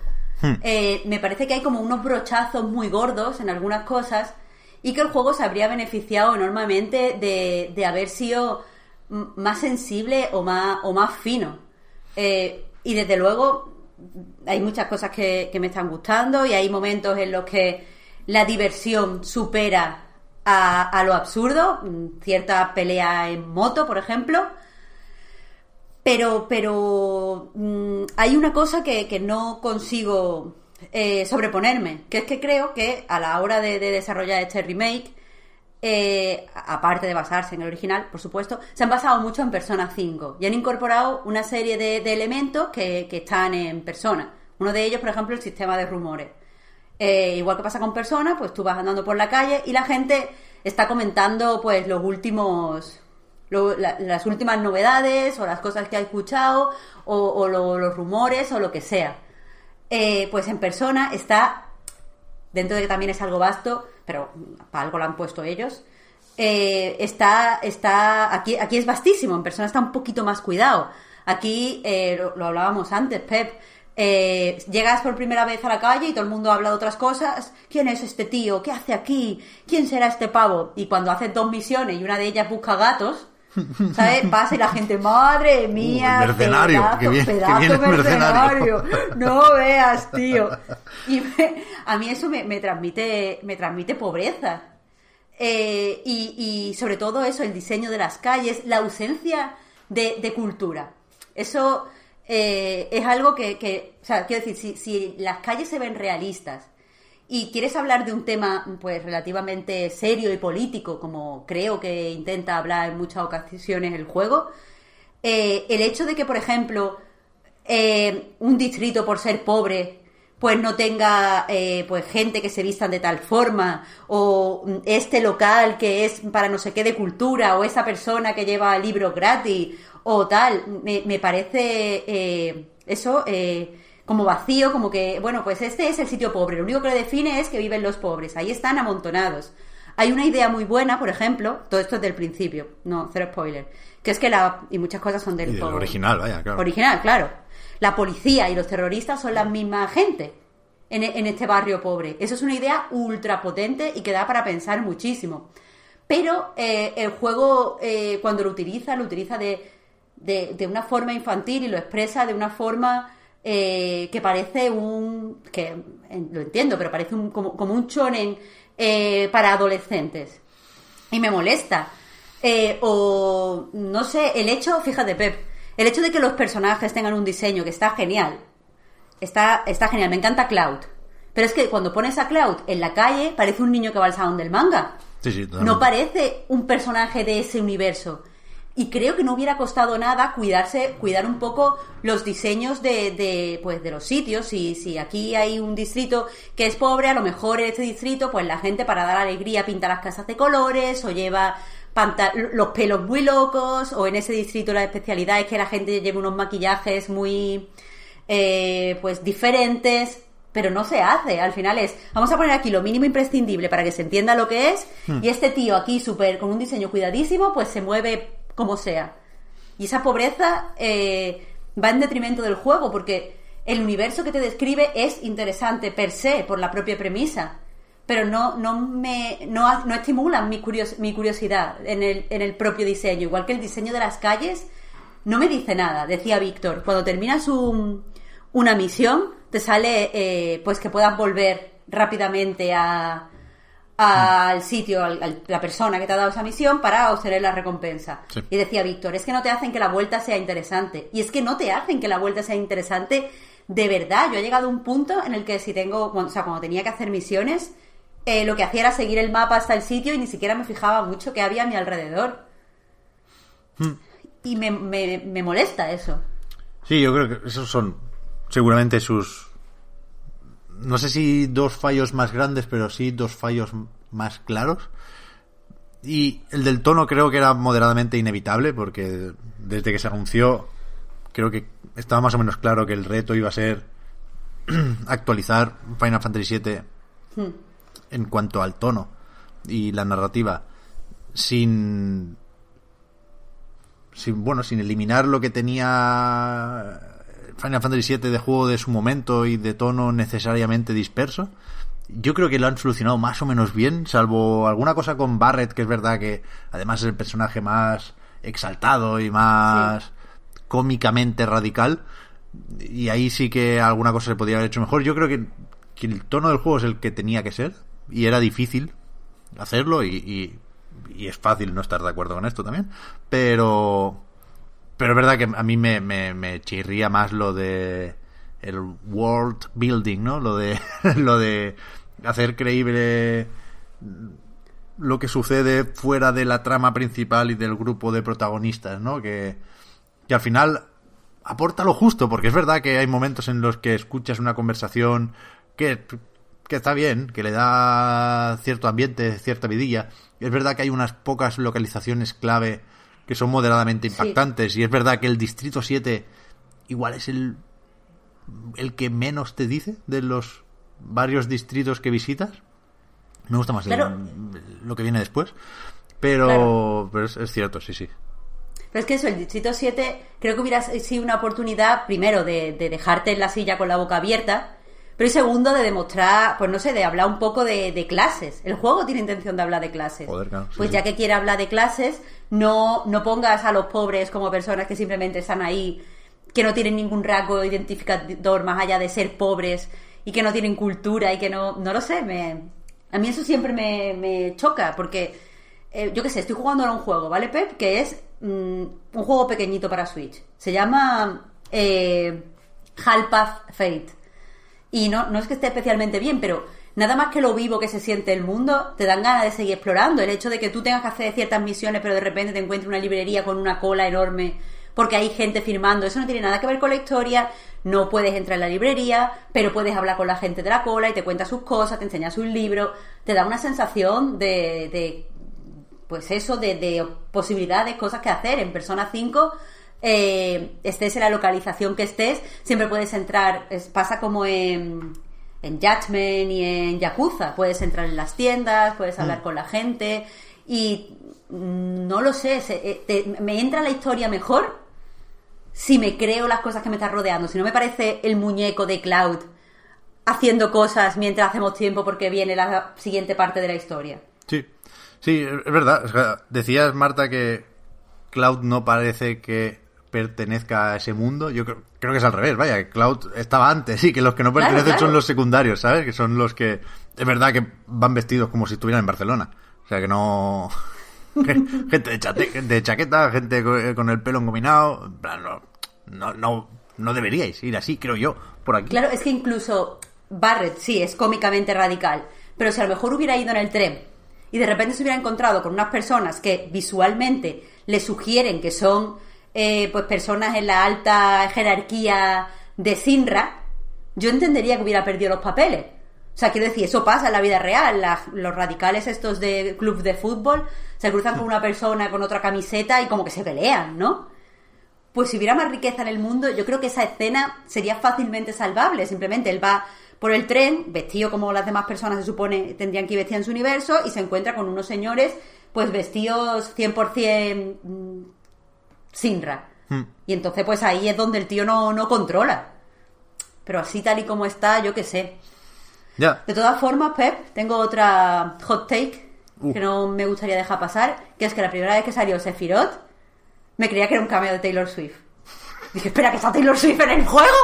Eh, me parece que hay como unos brochazos muy gordos en algunas cosas y que el juego se habría beneficiado enormemente de, de haber sido más sensible o más, o más fino. Eh, y desde luego hay muchas cosas que, que me están gustando y hay momentos en los que la diversión supera a, a lo absurdo, mm, cierta pelea en moto, por ejemplo. Pero, pero mm, hay una cosa que, no consigo eh, sobreponerme, que es que creo que a la hora de, de desarrollar este remake, eh, aparte de basarse en el original, por supuesto, se han basado mucho en Persona 5 y han incorporado una serie de, elementos que, que están en Persona. Uno de ellos, por ejemplo, el sistema de rumores. Eh, igual que pasa con Persona, pues tú vas andando por la calle y la gente está comentando pues los últimos las últimas novedades o las cosas que ha escuchado o, los rumores o lo que sea. Eh, pues en persona está, dentro de que también es algo vasto, pero para algo lo han puesto ellos, eh, está, está aquí, aquí es vastísimo, en persona está un poquito más cuidado. Aquí, eh, lo, hablábamos antes, Pep, eh, llegas por primera vez a la calle y todo el mundo habla de otras cosas. ¿Quién es este tío? ¿Qué hace aquí? ¿Quién será este pavo? Y cuando hace dos misiones y una de ellas busca gatos, ¿sabes? Pasa y la gente, madre mía, mercenario, pedazo, mercenario. No veas, tío. Y a mí eso me, transmite, me transmite pobreza. Eh, y, sobre todo eso, el diseño de las calles, la ausencia de cultura. Eso eh, es algo que, o sea, quiero decir, si, las calles se ven realistas y quieres hablar de un tema pues relativamente serio y político, como creo que intenta hablar en muchas ocasiones el juego, eh, el hecho de que, por ejemplo, eh, un distrito por ser pobre pues no tenga pues gente que se vistan de tal forma o este local que es para no sé qué de cultura o esa persona que lleva libros gratis o tal. Me, parece eh, eso eh, como vacío, como que, bueno, pues este es el sitio pobre. Lo único que lo define es que viven los pobres. Ahí están amontonados. Hay una idea muy buena, por ejemplo, todo esto es del principio, no, cero spoiler, que es que la, y muchas cosas son del, original, vaya, claro. Original, claro. La policía y los terroristas son la misma gente en, este barrio pobre. Eso es una idea ultra potente y que da para pensar muchísimo. Pero eh, el juego, cuando lo utiliza, lo utiliza de de, una forma infantil y lo expresa de una forma eh, que parece un. que lo entiendo, pero parece un, como, un chonen eh, para adolescentes. Y me molesta. Eh, o no sé, el hecho, fíjate, Pep, el hecho de que los personajes tengan un diseño que está genial. Está, está genial, me encanta Cloud. Pero es que cuando pones a Cloud en la calle, parece un niño que va al salón del manga. no parece un personaje de ese universo. Y creo que no hubiera costado nada cuidarse, cuidar un poco los diseños de, de, pues, de los sitios. Si, si aquí hay un distrito que es pobre, a lo mejor en este distrito, pues la gente para dar alegría pinta las casas de colores o lleva los pelos muy locos, o en ese distrito la especialidad es que la gente lleve unos maquillajes muy eh, pues diferentes, pero no se hace. Al final es, vamos a poner aquí lo mínimo imprescindible para que se entienda lo que es, hmm. y este tío aquí súper con un diseño cuidadísimo, pues se mueve como sea. Y esa pobreza eh, va en detrimento del juego, porque el universo que te describe es interesante per se, por la propia premisa, pero no, no, me, no, no estimulan mi, mi curiosidad en el, en el propio diseño. Igual que el diseño de las calles no me dice nada, decía Víctor. Cuando terminas un, una misión, te sale eh, pues que puedas volver rápidamente a, al sitio, a la persona que te ha dado esa misión para obtener la recompensa. Y decía Víctor, es que no te hacen que la vuelta sea interesante. Y es que no te hacen que la vuelta sea interesante de verdad. Yo he llegado a un punto en el que si tengo, o sea, cuando tenía que hacer misiones, eh, lo que hacía era seguir el mapa hasta el sitio y ni siquiera me fijaba mucho que había a mi alrededor. Hmm. Y me, me molesta eso. Sí, yo creo que esos son seguramente sus no sé si dos fallos más grandes, pero sí dos fallos más claros. Y el del tono creo que era moderadamente inevitable, porque desde que se anunció, creo que estaba más o menos claro que el reto iba a ser actualizar Final Fantasy VII hmm. en cuanto al tono y la narrativa, sin, sin bueno, sin eliminar lo que tenía Final Fantasy VII de juego de su momento y de tono necesariamente disperso. Yo creo que lo han solucionado más o menos bien, salvo alguna cosa con Barrett, que es verdad que además es el personaje más exaltado y más cómicamente radical. Y ahí sí que alguna cosa se podría haber hecho mejor. Yo creo que, el tono del juego es el que tenía que ser. Y era difícil hacerlo y, y es fácil no estar de acuerdo con esto también. Pero pero es verdad que a mí me, me, chirría más lo de el world building, ¿no? Lo de, lo de hacer creíble lo que sucede fuera de la trama principal y del grupo de protagonistas, ¿no? Que, que al final aporta lo justo, porque es verdad que hay momentos en los que escuchas una conversación que, que está bien, que le da cierto ambiente, cierta vidilla. Es verdad que hay unas pocas localizaciones clave que son moderadamente impactantes. Y es verdad que el Distrito 7 igual es el, el que menos te dice de los varios distritos que visitas. Me gusta más lo que viene después. Pero, pero es, cierto, sí, sí. Pero es que eso, el Distrito 7 creo que hubiera sido una oportunidad, primero, de, dejarte en la silla con la boca abierta, pero y segundo, de demostrar, pues no sé, de hablar un poco de, clases. El juego tiene intención de hablar de clases. pues ya que quiere hablar de clases, no, no pongas a los pobres como personas que simplemente están ahí, que no tienen ningún rasgo identificador más allá de ser pobres y que no tienen cultura y que no, no lo sé, me, a mí eso siempre me, choca porque, eh, yo qué sé, estoy jugando a un juego, ¿vale, Pep? Que es mm, un juego pequeñito para Switch. Se llama eh, Halpath Fate. Y no, no es que esté especialmente bien, pero nada más que lo vivo que se siente el mundo, te dan ganas de seguir explorando. El hecho de que tú tengas que hacer ciertas misiones, pero de repente te encuentres una librería con una cola enorme porque hay gente firmando. Eso no tiene nada que ver con la historia. No puedes entrar en la librería, pero puedes hablar con la gente de la cola y te cuenta sus cosas, te enseña sus libros. Te da una sensación de, de pues eso, de, de posibilidades, cosas que hacer. En Persona 5 eh, estés en la localización que estés, siempre puedes entrar, pasa como en, en Judgment y en Yakuza, puedes entrar en las tiendas, puedes hablar mm. con la gente y mm, no lo sé, eh, me entra la historia mejor si me creo las cosas que me están rodeando, si no me parece el muñeco de Cloud haciendo cosas mientras hacemos tiempo porque viene la siguiente parte de la historia. Sí, sí, es verdad. decías, Marta, que Cloud no parece que pertenezca a ese mundo. Yo creo, que es al revés, vaya, Cloud estaba antes y que los que no pertenecen son los secundarios, ¿sabes? Que son los que, es verdad que van vestidos como si estuvieran en Barcelona. O sea, que no... gente de, chaqueta, gente con el pelo engominado. No, no, no deberíais ir así, creo yo, por aquí. Claro, es que incluso Barrett sí es cómicamente radical, pero si a lo mejor hubiera ido en el tren y de repente se hubiera encontrado con unas personas que visualmente le sugieren que son eh, pues personas en la alta jerarquía de Sinra, yo entendería que hubiera perdido los papeles. O sea, quiero decir, eso pasa en la vida real. los radicales estos de club de fútbol se cruzan con una persona con otra camiseta y como que se pelean, ¿no? Pues si hubiera más riqueza en el mundo, yo creo que esa escena sería fácilmente salvable. Simplemente él va por el tren, vestido como las demás personas se supone tendrían que ir vestidas en su universo, y se encuentra con unos señores, pues vestidos 100% mm, Sinra. Hmm. Y entonces, pues ahí es donde el tío no, no controla. Pero así tal y como está, yo qué sé. De todas formas, Pep, tengo otra hot take que no me gustaría dejar pasar, que es que la primera vez que salió Sephiroth, me creía que era un cameo de Taylor Swift. Dije, espera, que está Taylor Swift en el juego.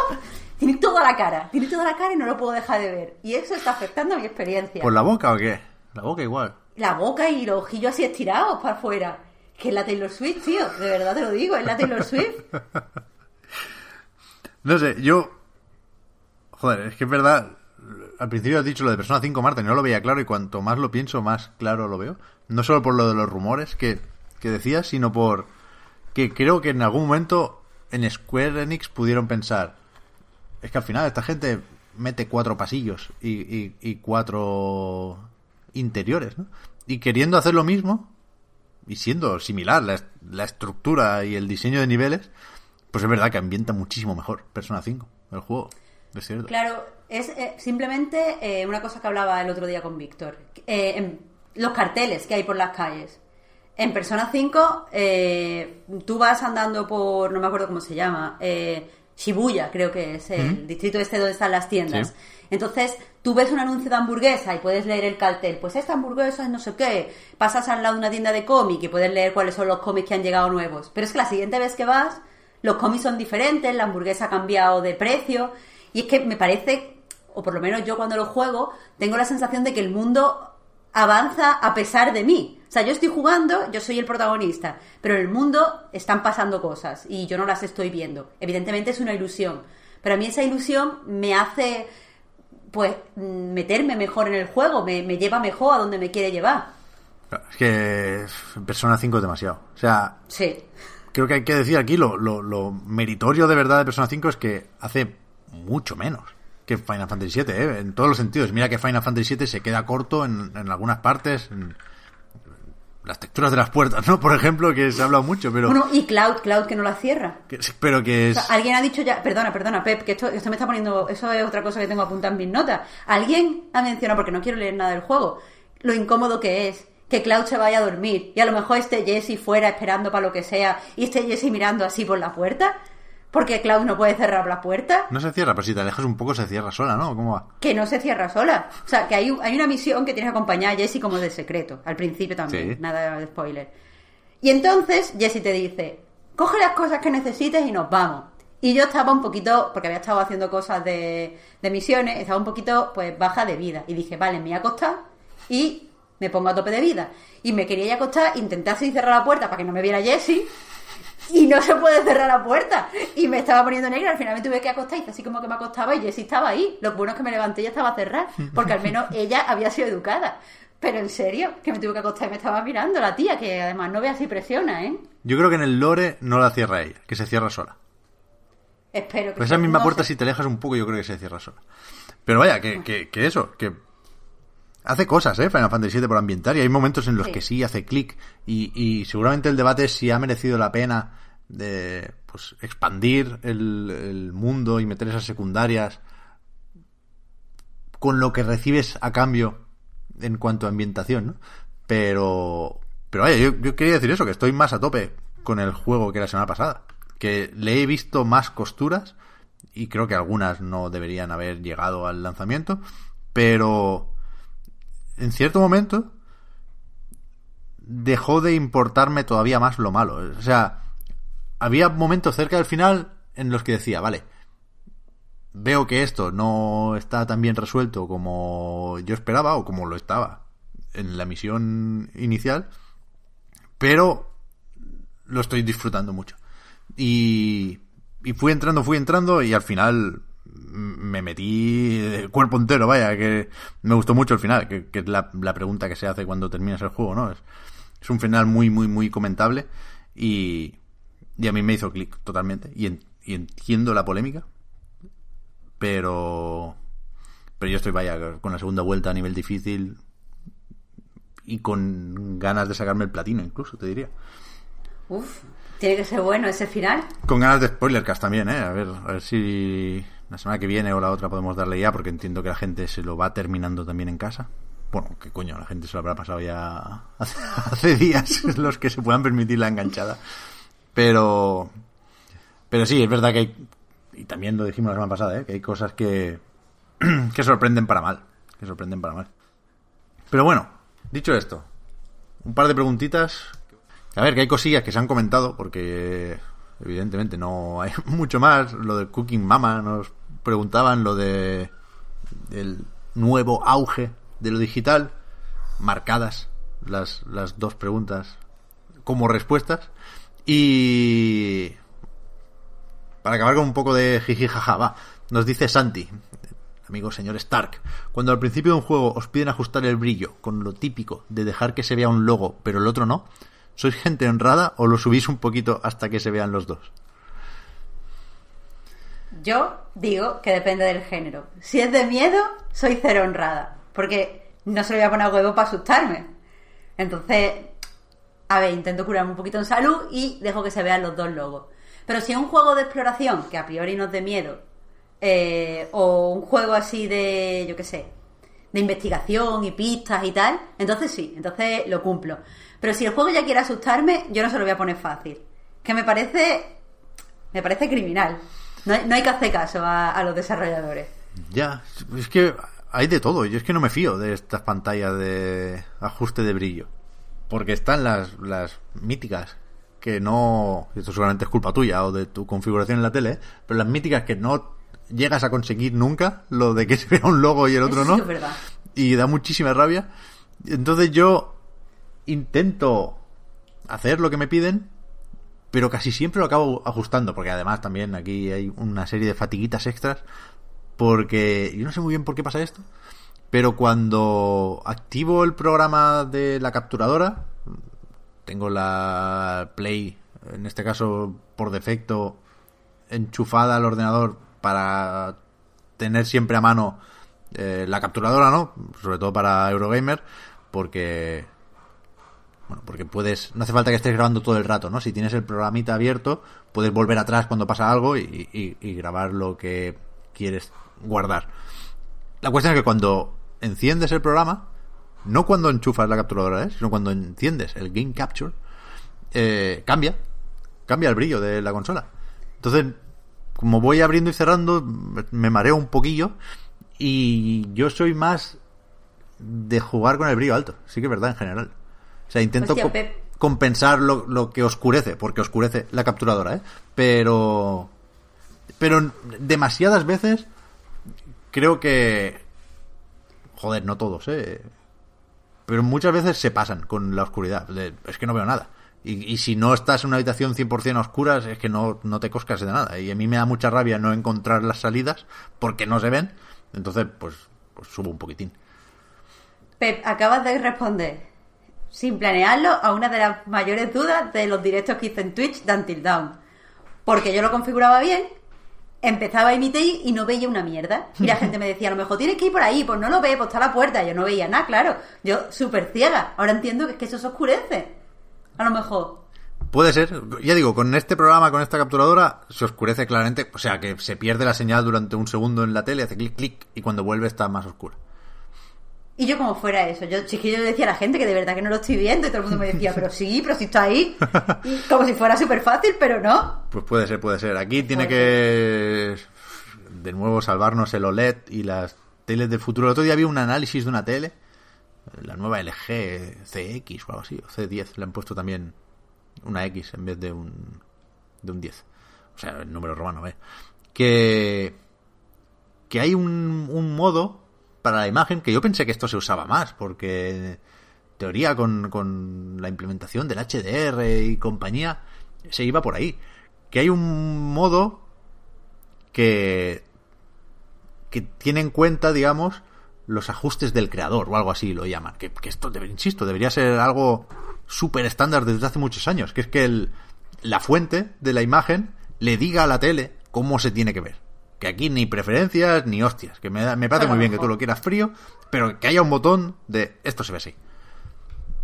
Tiene toda la cara, tiene toda la cara y no lo puedo dejar de ver. Y eso está afectando a mi experiencia. ¿Por la boca o qué? La boca igual. La boca y los ojillos así estirados para afuera. Que es la Taylor Swift, tío. De verdad te lo digo, es la Taylor Swift. no sé, yo. Joder, es que es verdad al principio has dicho lo de Persona 5 Marta y no lo veía claro y cuanto más lo pienso, más claro lo veo. No solo por lo de los rumores que, decías, sino por que creo que en algún momento en Square Enix pudieron pensar, es que al final esta gente mete cuatro pasillos y, cuatro interiores, ¿no? Y queriendo hacer lo mismo, y siendo similar la, la, estructura y el diseño de niveles, pues es verdad que ambienta muchísimo mejor Persona 5, el juego. Es cierto. Claro, es eh, simplemente eh, una cosa que hablaba el otro día con Víctor. Eh, los carteles que hay por las calles. En Persona 5, tú vas andando por, no me acuerdo cómo se llama, Shibuya, creo que es el distrito este donde están las tiendas. Entonces, tú ves un anuncio de hamburguesa y puedes leer el cartel. Pues esta hamburguesa es no sé qué. Pasas al lado de una tienda de cómic y puedes leer cuáles son los cómics que han llegado nuevos. Pero es que la siguiente vez que vas, los cómics son diferentes, la hamburguesa ha cambiado de precio. Y es que me parece o por lo menos yo cuando lo juego, tengo la sensación de que el mundo avanza a pesar de mí. O sea, yo estoy jugando, yo soy el protagonista, pero en el mundo están pasando cosas y yo no las estoy viendo. Evidentemente es una ilusión, pero a mí esa ilusión me hace, pues, meterme mejor en el juego, me, lleva mejor a donde me quiere llevar. Es que Persona 5 es demasiado. O sea, sí. creo que hay que decir aquí lo, lo, lo meritorio de verdad de Persona 5 es que hace mucho menos que Final Fantasy VII, ¿eh? en todos los sentidos. Mira que Final Fantasy VII se queda corto en, algunas partes. Las texturas de las puertas, ¿no? Por ejemplo, que se ha hablado mucho, pero... Bueno, y Cloud, Cloud que no la cierra. que- pero que es... O sea, alguien ha dicho ya, perdona, perdona, Pep, que esto, esto me está poniendo, eso es otra cosa que tengo apuntada en mis notas. Alguien ha mencionado, porque no quiero leer nada del juego, lo incómodo que es que Cloud se vaya a dormir y a lo mejor esté Jesse fuera esperando para lo que sea y esté Jesse mirando así por la puerta, porque Cloud no puede cerrar la puerta, No se cierra, pero si te alejas un poco se cierra sola, ¿no? ¿Cómo va? que no se cierra sola. O sea, que hay, un- hay una misión que tienes que acompañar a Jesse como de secreto, al principio también, Sí. nada de spoiler. Y entonces Jesse te dice, coge las cosas que necesites y nos vamos. Y yo estaba un poquito, porque había estado haciendo cosas de, de misiones, estaba un poquito pues baja de vida. Y dije, vale, me voy a acostar y me pongo a tope de vida. Y me quería ir a acostar, intenté así cerrar la puerta para que no me viera Jesse. Y no se puede cerrar la puerta. Y me estaba poniendo negra. Al final me tuve que acostar. Hice así como que me acostaba y Jessie estaba ahí. Lo bueno es que me levanté y ya estaba cerrada. Porque al menos ella había sido educada. Pero en serio, que me tuve que acostar y me estaba mirando la tía, que además no ve así presiona, ¿eh? Yo creo que en el lore no la cierra ella, que se cierra sola. Espero que Pues esa misma no puerta, si te alejas un poco, yo creo que se cierra sola. Pero vaya, que, que, que eso, que hace cosas, ¿eh? Final Fantasy VII por ambientar y hay momentos en los Sí. que sí hace clic y, y seguramente el debate es si ha merecido la pena de pues expandir el, el mundo y meter esas secundarias con lo que recibes a cambio en cuanto a ambientación, ¿no? Pero, pero vaya, yo, yo quería decir eso, que estoy más a tope con el juego que la semana pasada. Que le he visto más costuras y creo que algunas no deberían haber llegado al lanzamiento, pero en cierto momento dejó de importarme todavía más lo malo. O sea, había momentos cerca del final en los que decía, vale, veo que esto no está tan bien resuelto como yo esperaba o como lo estaba en la misión inicial, pero lo estoy disfrutando mucho. Y, y fui entrando, fui entrando y al final me metí de cuerpo entero, vaya, que me gustó mucho el final, que, que es la, la pregunta que se hace cuando terminas el juego, ¿no? Es, es un final muy, muy, muy comentable y, y a mí me hizo clic totalmente. Y, en- y entiendo la polémica, pero pero yo estoy vaya con la segunda vuelta a nivel difícil y con ganas de sacarme el platino incluso te diría Uf, tiene que ser bueno ese final. con ganas de spoilercast también eh a ver a ver si la semana que viene o la otra podemos darle ya porque entiendo que la gente se lo va terminando también en casa bueno qué coño la gente se lo habrá pasado ya hace, hace días los que se puedan permitir la enganchada pero pero sí es verdad que hay y también lo dijimos la semana pasada ¿eh? que hay cosas que que sorprenden para mal. Que sorprenden para mal. Pero bueno, dicho esto, un par de preguntitas. A ver, que hay cosillas que se han comentado, porque evidentemente no hay mucho más. Lo de Cooking Mama, nos preguntaban lo de el nuevo auge de lo digital, marcadas las, las dos preguntas como respuestas. Y para acabar con un poco de jiji jaja, va. Nos dice Santi, amigo señor Stark, cuando al principio de un juego os piden ajustar el brillo con lo típico de dejar que se vea un logo, pero el otro no, ¿sois gente honrada o lo subís un poquito hasta que se vean los dos? Yo digo que depende del género. Si es de miedo, soy cero honrada. Porque no se lo voy a poner a huevo para asustarme. Entonces, a ver, intento curarme un poquito en salud y dejo que se vean los dos logos. Pero si es un juego de exploración, que a priori no es de miedo, eh, o un juego así de, yo qué sé, de investigación y pistas y tal, entonces sí, entonces lo cumplo. Pero si el juego ya quiere asustarme, yo no se lo voy a poner fácil. Que me parece, me parece criminal. No hay, no hay que hacer caso a, a los desarrolladores. Ya, es que hay de todo. Yo es que no me fío de estas pantallas de ajuste de brillo. Porque están las, las míticas que no. Esto seguramente es culpa tuya o de tu configuración en la tele, pero las míticas que no llegas a conseguir nunca, lo de que se vea un logo y el otro Eso no. sí es verdad. Y da muchísima rabia. Entonces yo intento hacer lo que me piden, pero casi siempre lo acabo ajustando, porque además también aquí hay una serie de fatiguitas extras, porque yo no sé muy bien por qué pasa esto, pero cuando activo el programa de la capturadora, tengo la Play, en este caso por defecto, enchufada al ordenador para tener siempre a mano eh, la capturadora, ¿no? Sobre todo para Eurogamer, porque Bueno, porque puedes, no hace falta que estés grabando todo el rato, ¿no? Si tienes el programita abierto, puedes volver atrás cuando pasa algo y, grabar lo que quieres guardar. La cuestión es que cuando enciendes el programa, no cuando enchufas la capturadora, ¿eh? sino cuando enciendes el Game Capture, eh, cambia, cambia el brillo de la consola. Entonces, como voy abriendo y cerrando, me mareo un poquillo y yo soy más de jugar con el brillo alto, sí que es verdad en general. O sea, intento Hostia, co- Pep. compensar lo, lo que oscurece, porque oscurece la capturadora, ¿eh? Pero, pero demasiadas veces creo que, joder, no todos, ¿eh? Pero muchas veces se pasan con la oscuridad. es que no veo nada. Y, y si no estás en una habitación 100% a oscuras, es que no, no te coscas de nada. Y a mí me da mucha rabia no encontrar las salidas porque no se ven. Entonces, pues, pues subo un poquitín. Pep, acabas de responder, sin planearlo, a una de las mayores dudas de los directos que hice en Twitch de Until Dawn. Porque yo lo configuraba bien, empezaba a emitir y no veía una mierda. Y la gente me decía, a lo mejor tienes que ir por ahí, pues no lo ve, pues está la puerta. Yo no veía nada, claro. Yo súper ciega. Ahora entiendo que es que eso se oscurece. A lo mejor. Puede ser, ya digo, con este programa, con esta capturadora, se oscurece claramente, o sea, que se pierde la señal durante un segundo en la tele, hace clic, clic, y cuando vuelve está más oscura. Y yo como fuera eso, yo, si es que yo le decía a la gente que de verdad que no lo estoy viendo y todo el mundo me decía, pero sí, pero si está ahí. Y como si fuera súper fácil, pero no. Pues puede ser, puede ser. Aquí tiene Puede que, de nuevo, salvarnos el OLED y las teles del futuro. El otro día había un análisis de una tele, la nueva LG CX o algo así, o C10, le han puesto también una X en vez de un, de un 10. O sea, el número romano, ¿eh? Que, que hay un, un modo para la imagen que yo pensé que esto se usaba más, porque teoría con, con la implementación del HDR y compañía se iba por ahí. Que hay un modo que, que tiene en cuenta, digamos, los ajustes del creador o algo así lo llaman. Que, que esto, debe- insisto, debería ser algo súper estándar desde hace muchos años. Que es que el, la fuente de la imagen le diga a la tele cómo se tiene que ver. Que aquí ni preferencias ni hostias. Que me, da- me parece muy bien que tú lo quieras frío, pero que haya un botón de esto se ve así.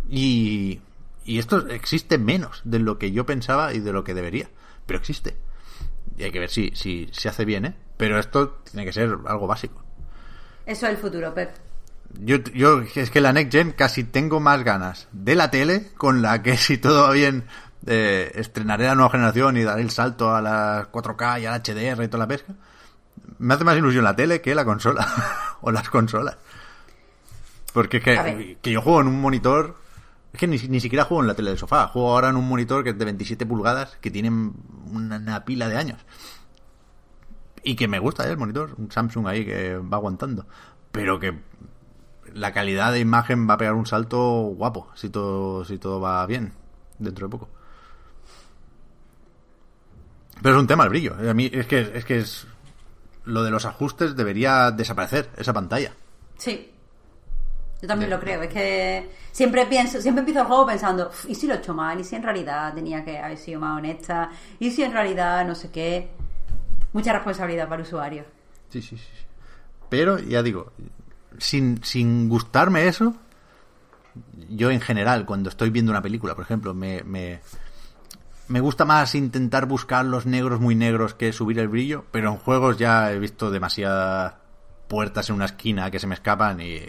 Y, y esto existe menos de lo que yo pensaba y de lo que debería. Pero existe. Y hay que ver si, si se hace bien, ¿eh? Pero esto tiene que ser algo básico. Eso es el futuro, Pep. Yo, yo es que la Next Gen casi tengo más ganas de la tele con la que si todo va bien eh, estrenaré la nueva generación y daré el salto a las 4K y al HDR y toda la pesca. Me hace más ilusión la tele que la consola o las consolas. Porque es que, que yo juego en un monitor. Es que ni, ni siquiera juego en la tele del sofá. Juego ahora en un monitor que es de 27 pulgadas que tiene una, una pila de años. Y que me gusta ¿eh? el monitor. Un Samsung ahí que va aguantando. Pero que la calidad de imagen va a pegar un salto guapo si todo, si todo va bien dentro de poco. Pero es un tema el brillo. A mí es que es que es lo de los ajustes debería desaparecer esa pantalla. Sí. Yo también lo creo. Es que siempre pienso, siempre empiezo el juego pensando, "Uf, ¿y si lo he hecho mal? ¿Y si en realidad tenía que haber sido más honesta? ¿Y si en realidad no sé qué? Mucha responsabilidad para el usuario. Sí, sí, sí. sí. Pero ya digo, sin, sin gustarme eso, yo en general, cuando estoy viendo una película, por ejemplo, me, me, me gusta más intentar buscar los negros muy negros que subir el brillo, pero en juegos ya he visto demasiadas puertas en una esquina que se me escapan y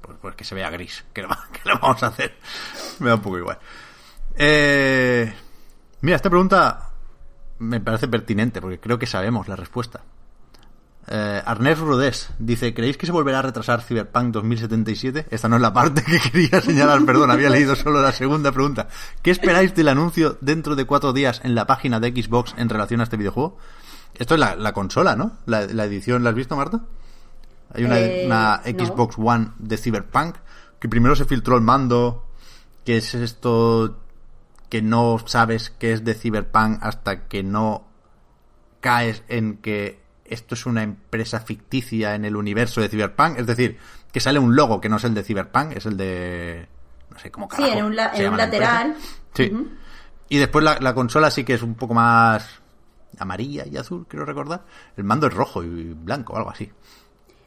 pues, pues que se vea gris. ¿Qué va- qué le vamos a hacer? Me da un poco igual. Eh, mira, esta pregunta me parece pertinente porque creo que sabemos la respuesta. Eh, Arnés Rudés dice, ¿creéis que se volverá a retrasar Cyberpunk 2077? Esta no es la parte que quería señalar, perdón, había leído solo la segunda pregunta. ¿Qué esperáis del anuncio dentro de cuatro días en la página de Xbox en relación a este videojuego? Esto es la, la consola, ¿no? La, la edición, ¿la has visto, Marta? Hay una, Eh, una no. Xbox One de Cyberpunk que primero se filtró el mando, que es esto que no sabes que es de Cyberpunk hasta que no caes en que esto es una empresa ficticia en el universo de Cyberpunk. Es decir, que sale un logo que no es el de Cyberpunk, es el de... No sé cómo Sí, carajo en un, la- se en un lateral. Sí. Y después la, la consola sí que es un poco más amarilla y azul, quiero recordar. El mando es rojo y blanco, algo así.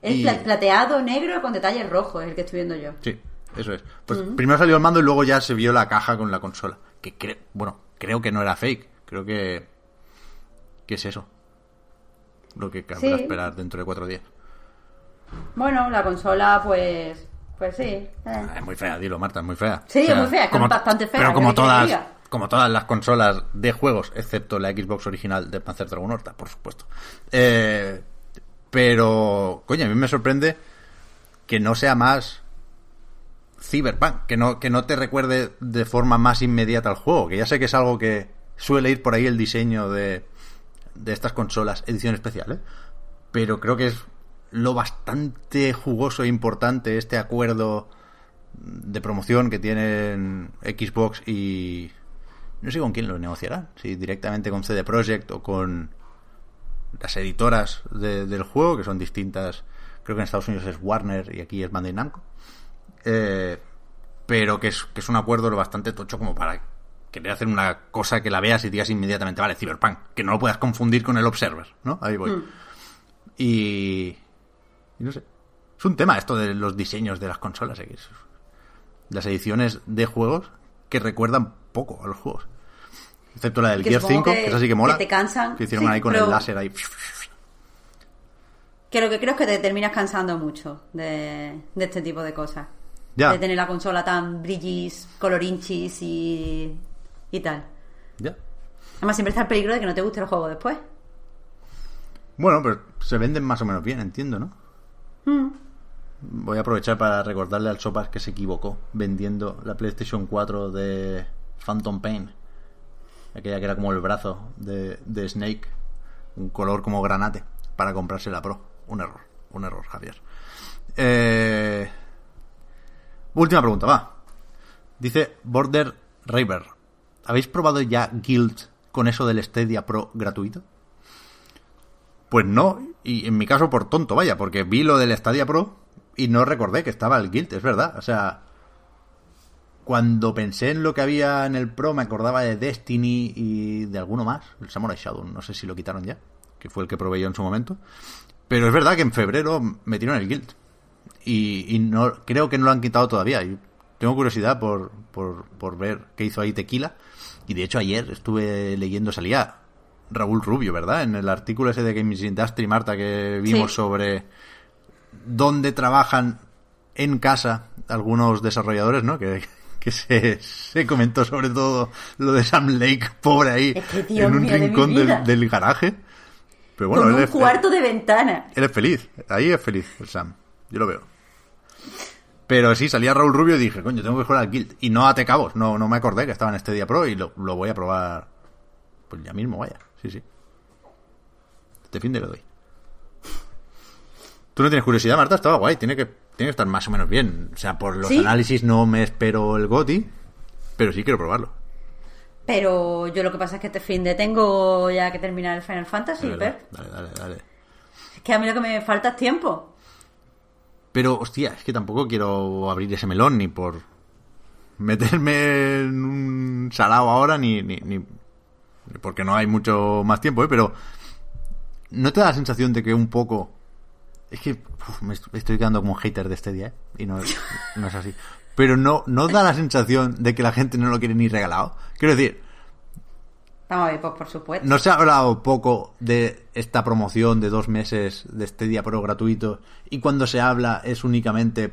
Es Y- plateado negro con detalles rojos, el que estoy viendo yo. Sí. Eso es. Pues primero salió el mando y luego ya se vio la caja con la consola. Que creo, bueno, creo que no era fake. Creo que. ¿Qué es eso? Lo que cabrá Sí. esperar dentro de cuatro días. Bueno, la consola, pues. Pues sí. eh. Ah, Es muy fea, dilo, Marta, es muy fea. Sí, es muy fea, es bastante fea, Pero ¿qué como todas, como todas las consolas de juegos, excepto la Xbox original de Panzer Dragon Horta, por supuesto. Eh, pero, coño, a mí me sorprende que no sea más Cyberpunk, que no, que no te recuerde de forma más inmediata al juego, que ya sé que es algo que suele ir por ahí el diseño de, de estas consolas, edición especial, ¿eh? pero creo que es lo bastante jugoso e importante este acuerdo de promoción que tienen Xbox y no sé con quién lo negociarán, si directamente con CD Projekt o con las editoras de- del juego, que son distintas, creo que en Estados Unidos es Warner y aquí es Bandai Namco, Eh, pero que es, que es un acuerdo lo bastante tocho como para querer hacer una cosa que la veas y digas inmediatamente, vale, Cyberpunk, que no lo puedas confundir con el Observer, ¿no? Ahí voy. Y, y no sé. Es un tema esto de los diseños de las consolas. ¿eh? es- Las ediciones de juegos que recuerdan poco a los juegos. Excepto la del Que Gear supongo 5, que- que esa sí que mola. que te cansan. Que hicieron Sí, ahí con pero- el láser ahí. Que lo que creo es que te terminas cansando mucho de, de este tipo de cosas. Ya. De tener la consola tan brillis, colorinchis y, y tal. Ya. Además, siempre está el peligro de que no te guste el juego después. Bueno, pero se venden más o menos bien, entiendo, ¿no? Voy a aprovechar para recordarle al Sopas que se equivocó vendiendo la PlayStation 4 de Phantom Pain. Aquella que era como el brazo de, de Snake. Un color como granate. Para comprarse la Pro. Un error. Un error, Javier. Eh... Última pregunta, va. Dice Border Raver. ¿Habéis probado ya Guild con eso del Stadia Pro gratuito? Pues no, y en mi caso por tonto, vaya, porque vi lo del Stadia Pro y no recordé que estaba el Guild, es verdad. O sea, cuando pensé en lo que había en el Pro me acordaba de Destiny y de alguno más, el Samurai Shadow, no sé si lo quitaron ya, que fue el que probé yo en su momento. Pero es verdad que en febrero metieron el Guild y, no creo que no lo han quitado todavía. Tengo curiosidad por, por, por ver qué hizo ahí Tequila. Y de hecho ayer estuve leyendo, salía Raúl Rubio, ¿verdad? En el artículo ese de Games Industry, Marta, que vimos Sí. sobre dónde trabajan en casa algunos desarrolladores, ¿no? Que, que se, se comentó sobre todo lo de Sam Lake, pobre ahí, Es que, Dios en un de rincón del, garaje. Pero bueno, Con él un es, cuarto de ventana. él es feliz, ahí es feliz el Sam, yo lo veo. Pero sí, salía Raúl Rubio y dije, coño, tengo que jugar al Guild. Y no ate cabos, no, no me acordé que estaba en este día Pro y lo, lo voy a probar pues ya mismo, vaya. Sí, sí. Este fin de lo doy. ¿Tú no tienes curiosidad, Marta? Estaba guay, tiene que, tiene que estar más o menos bien. O sea, por los ¿Sí? análisis no me espero el GOTI, pero sí quiero probarlo. Pero yo lo que pasa es que este fin de tengo ya que terminar el Final Fantasy, Dale, dale, dale, dale. Es que a mí lo que me falta es tiempo. Pero, hostia, es que tampoco quiero abrir ese melón ni por meterme en un salado ahora, ni, ni, ni- porque no hay mucho más tiempo, ¿eh? Pero, ¿no te da la sensación de que un poco... Es que me est- estoy quedando como un hater de este día, ¿eh? Y no, no es así. Pero no, no da la sensación de que la gente no lo quiere ni regalado. Quiero decir, Vamos a ver, pues por supuesto. ¿No se ha hablado poco de esta promoción de dos meses de este día Pro gratuito? Y cuando se habla es únicamente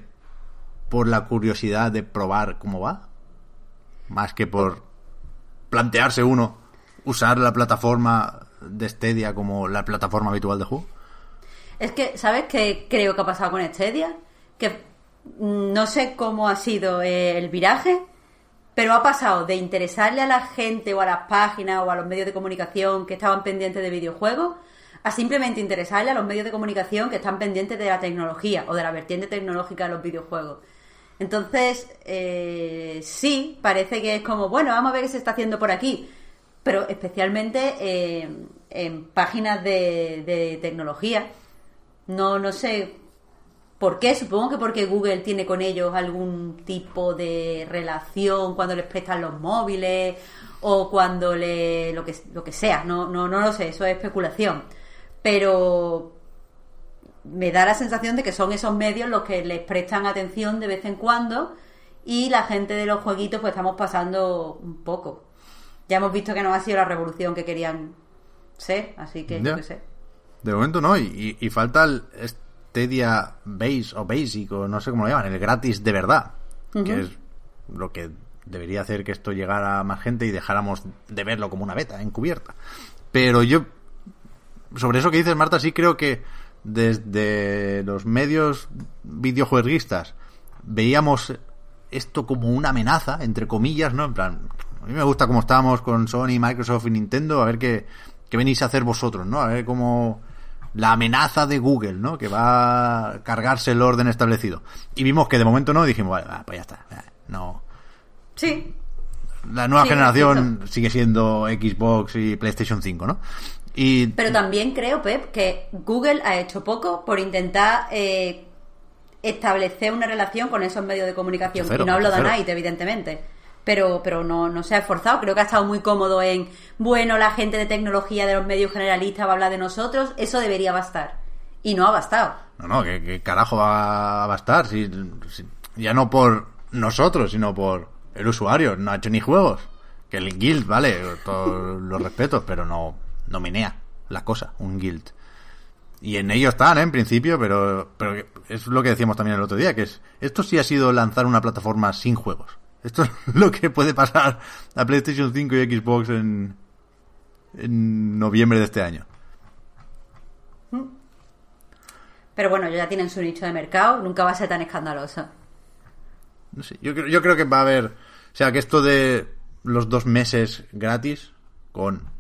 por la curiosidad de probar cómo va? Más que por plantearse uno usar la plataforma de Stadia como la plataforma habitual de juego. Es que, ¿sabes qué creo que ha pasado con Stadia? Que mm, no sé cómo ha sido el viraje, pero ha pasado de interesarle a la gente o a las páginas o a los medios de comunicación que estaban pendientes de videojuegos a simplemente interesarle a los medios de comunicación que están pendientes de la tecnología o de la vertiente tecnológica de los videojuegos. Entonces, eh, sí, parece que es como, bueno, vamos a ver qué se está haciendo por aquí, pero especialmente eh, en páginas de, de tecnología. No, no sé por qué, supongo que porque Google tiene con ellos algún tipo de relación cuando les prestan los móviles o cuando le lo que lo que sea, no no no lo sé, eso es especulación. Pero me da la sensación de que son esos medios los que les prestan atención de vez en cuando y la gente de los jueguitos pues estamos pasando un poco. Ya hemos visto que no ha sido la revolución que querían ser, así que yo qué sé. De momento no, y, y falta el Stadia Base o Basic o no sé cómo lo llaman, el gratis de verdad, que es lo que debería hacer que esto llegara a más gente y dejáramos de verlo como una beta encubierta. Pero yo, sobre eso que dices, Marta, sí creo que desde los medios videojueguistas veíamos esto como una amenaza, entre comillas, ¿no? En plan, a mí me gusta cómo estábamos con Sony, Microsoft y Nintendo, a ver qué, qué venís a hacer vosotros, ¿no? A ver cómo la amenaza de Google, ¿no? Que va a cargarse el orden establecido. Y vimos que de momento no, y dijimos, vale, va, pues ya está, no. Sí, La nueva Sí, generación sigue siendo Xbox y PlayStation 5, ¿no? Y Pero también creo, Pep, que Google ha hecho poco por intentar eh, establecer una relación con esos medios de comunicación. Cero, y no hablo de. Night, evidentemente. Pero, pero no, no se ha esforzado. Creo que ha estado muy cómodo en, bueno, la gente de tecnología de los medios generalistas va a hablar de nosotros. Eso debería bastar. Y no ha bastado. No, no, ¿qué, carajo va a bastar? Si- ya no por nosotros, sino por el usuario. No ha hecho ni juegos. Que el guild, vale, todos los respetos, pero no, no menea la cosa, un guild. Y en ello están, ¿eh? en principio, pero, pero es lo que decíamos también el otro día, que es esto sí ha sido lanzar una plataforma sin juegos. Esto es lo que puede pasar a PlayStation 5 y Xbox en, en noviembre de este año. Pero bueno, ya tienen su nicho de mercado. Nunca va a ser tan escandaloso. No sé, yo, creo- yo creo que va a haber. O sea, que esto de los dos meses gratis, con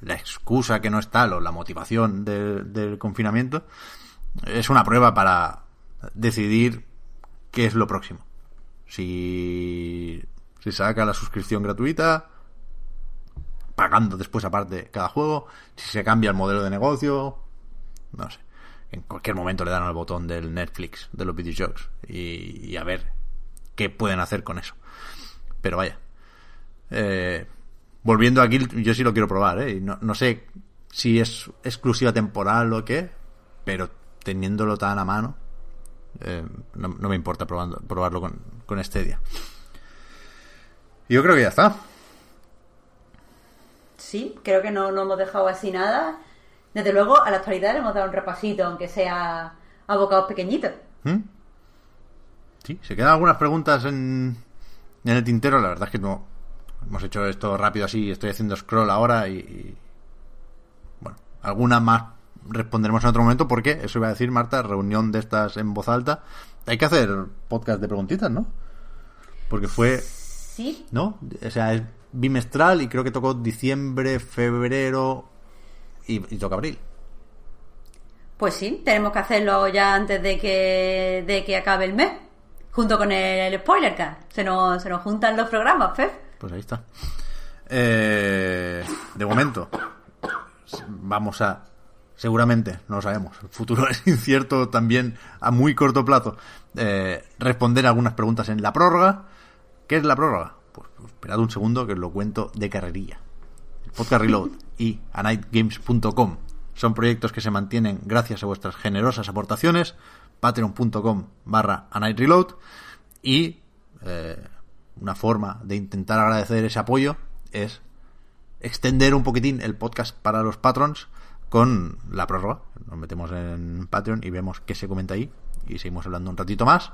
la excusa que no es tal o la motivación de- del confinamiento, es una prueba para decidir qué es lo próximo. Si se saca la suscripción gratuita, pagando después aparte cada juego, si se cambia el modelo de negocio, no sé. En cualquier momento le dan al botón del Netflix de los videojuegos y, y a ver qué pueden hacer con eso. Pero vaya. Eh, volviendo aquí, yo sí lo quiero probar, ¿eh? No, no sé si es exclusiva temporal o qué, pero teniéndolo tan a mano, eh, no, no me importa probando, probarlo con, con Stadia. Yo creo que ya está. Sí, creo que no, no hemos dejado así nada. Desde luego, a la actualidad le hemos dado un repasito, aunque sea a bocados pequeñitos. ¿Mm? Sí, se quedan algunas preguntas en, en el tintero. La verdad es que no hemos hecho esto rápido así. Estoy haciendo scroll ahora y, y- bueno, algunas más responderemos en otro momento porque eso iba a decir Marta, reunión de estas en voz alta. Hay que hacer podcast de preguntitas, ¿no? Porque fue, Sí, ¿no? O sea, es bimestral y creo que tocó diciembre, febrero y, y toca abril. pues sí, tenemos que hacerlo ya antes de que, de que acabe el mes. Junto con el, spoiler cast. Se nos, se nos juntan los programas, Pep. Pues ahí está. Eh, de momento, vamos a. Seguramente, no lo sabemos. El futuro es incierto también a muy corto plazo. eh, responder algunas preguntas en la prórroga. ¿Qué es la prórroga? Pues, pues esperad un segundo que os lo cuento de carrerilla. El Podcast Reload y anightgames.com son proyectos que se mantienen gracias a vuestras generosas aportaciones. Patreon.com barra anightreload y eh, una forma de intentar agradecer ese apoyo es extender un poquitín el podcast para los patrons con la prórroga. Nos metemos en Patreon y vemos qué se comenta ahí y seguimos hablando un ratito más.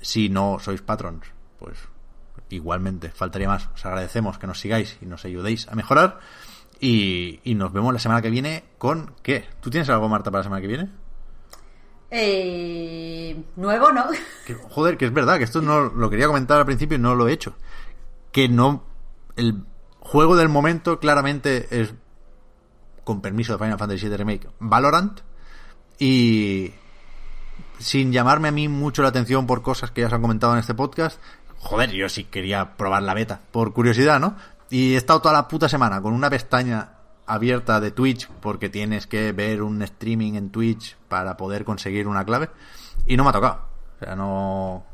Si no sois patrons, pues igualmente faltaría más. Os agradecemos que nos sigáis y nos ayudéis a mejorar. Y, y nos vemos la semana que viene con ¿qué? ¿Tú tienes algo, Marta, para la semana que viene? Eh, nuevo, ¿no? Que, joder, que es verdad, que esto no lo quería comentar al principio y no lo he hecho. Que no. El juego del momento claramente es. Con permiso de Final Fantasy VII Remake, Valorant. Y. Sin llamarme a mí mucho la atención por cosas que ya se han comentado en este podcast. Joder, yo sí quería probar la beta, por curiosidad, ¿no? Y he estado toda la puta semana con una pestaña abierta de Twitch porque tienes que ver un streaming en Twitch para poder conseguir una clave y no me ha tocado. O sea, no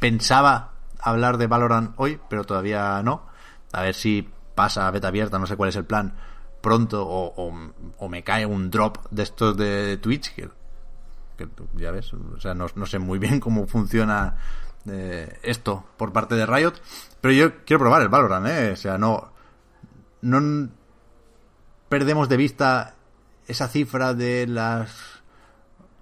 pensaba hablar de Valorant hoy, pero todavía no. A ver si pasa a beta abierta, no sé cuál es el plan pronto o, o- me cae un drop de estos de Twitch que, ya ves, o sea, no, no sé muy bien cómo funciona eh, esto por parte de Riot. Pero yo quiero probar el Valorant, ¿eh? O sea, no. No perdemos de vista esa cifra de las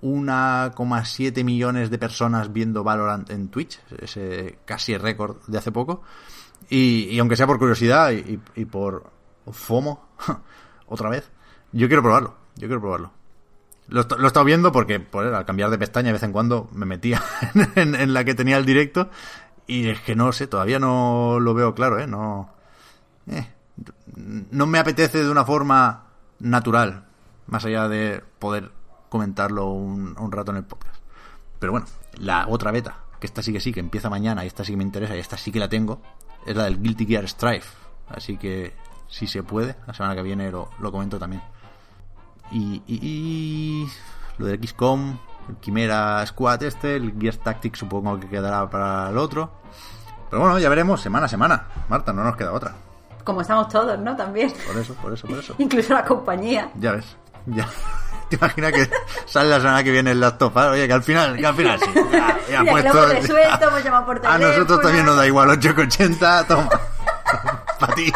1,7 millones de personas viendo Valorant en Twitch, ese casi récord de hace poco. Y, aunque sea por curiosidad y, por FOMO, otra vez, yo quiero probarlo, yo quiero probarlo. Lo, he estado viendo porque por, al cambiar de pestaña de vez en cuando me metía en, la que tenía el directo y es que no sé, todavía no lo veo claro, ¿eh? No, eh, no me apetece de una forma natural, más allá de poder comentarlo un, un rato en el podcast. Pero bueno, la otra beta, que esta sí que sí, que empieza mañana y esta sí que me interesa y esta sí que la tengo, es la del Guilty Gear Strife. Así que si se puede, la semana que viene lo, lo comento también. Y, y, lo del XCOM, el Quimera Squad este, el Gear Tactics supongo que quedará para el otro. Pero bueno, ya veremos semana a semana. Marta, no nos queda otra. Como estamos todos, ¿no? También. Por eso, por eso, por eso. Incluso la compañía. Ya ves, ya. ¿Te imaginas que sale la semana que viene el laptop? Oye, que al final, que al final sí. Ya, ya Mira, puesto. Que resuelto, llamado por teléfono. A nosotros también nos da igual 8,80. Toma. Para ti.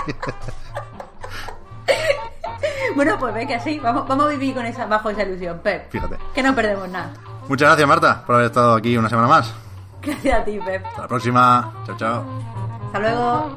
Bueno, pues ve que así, vamos, vamos a vivir con esa, bajo esa ilusión, Pep. Fíjate. Que no perdemos nada. Muchas gracias, Marta, por haber estado aquí una semana más. Gracias a ti, Pep. Hasta la próxima. Chao, chao. Hasta luego.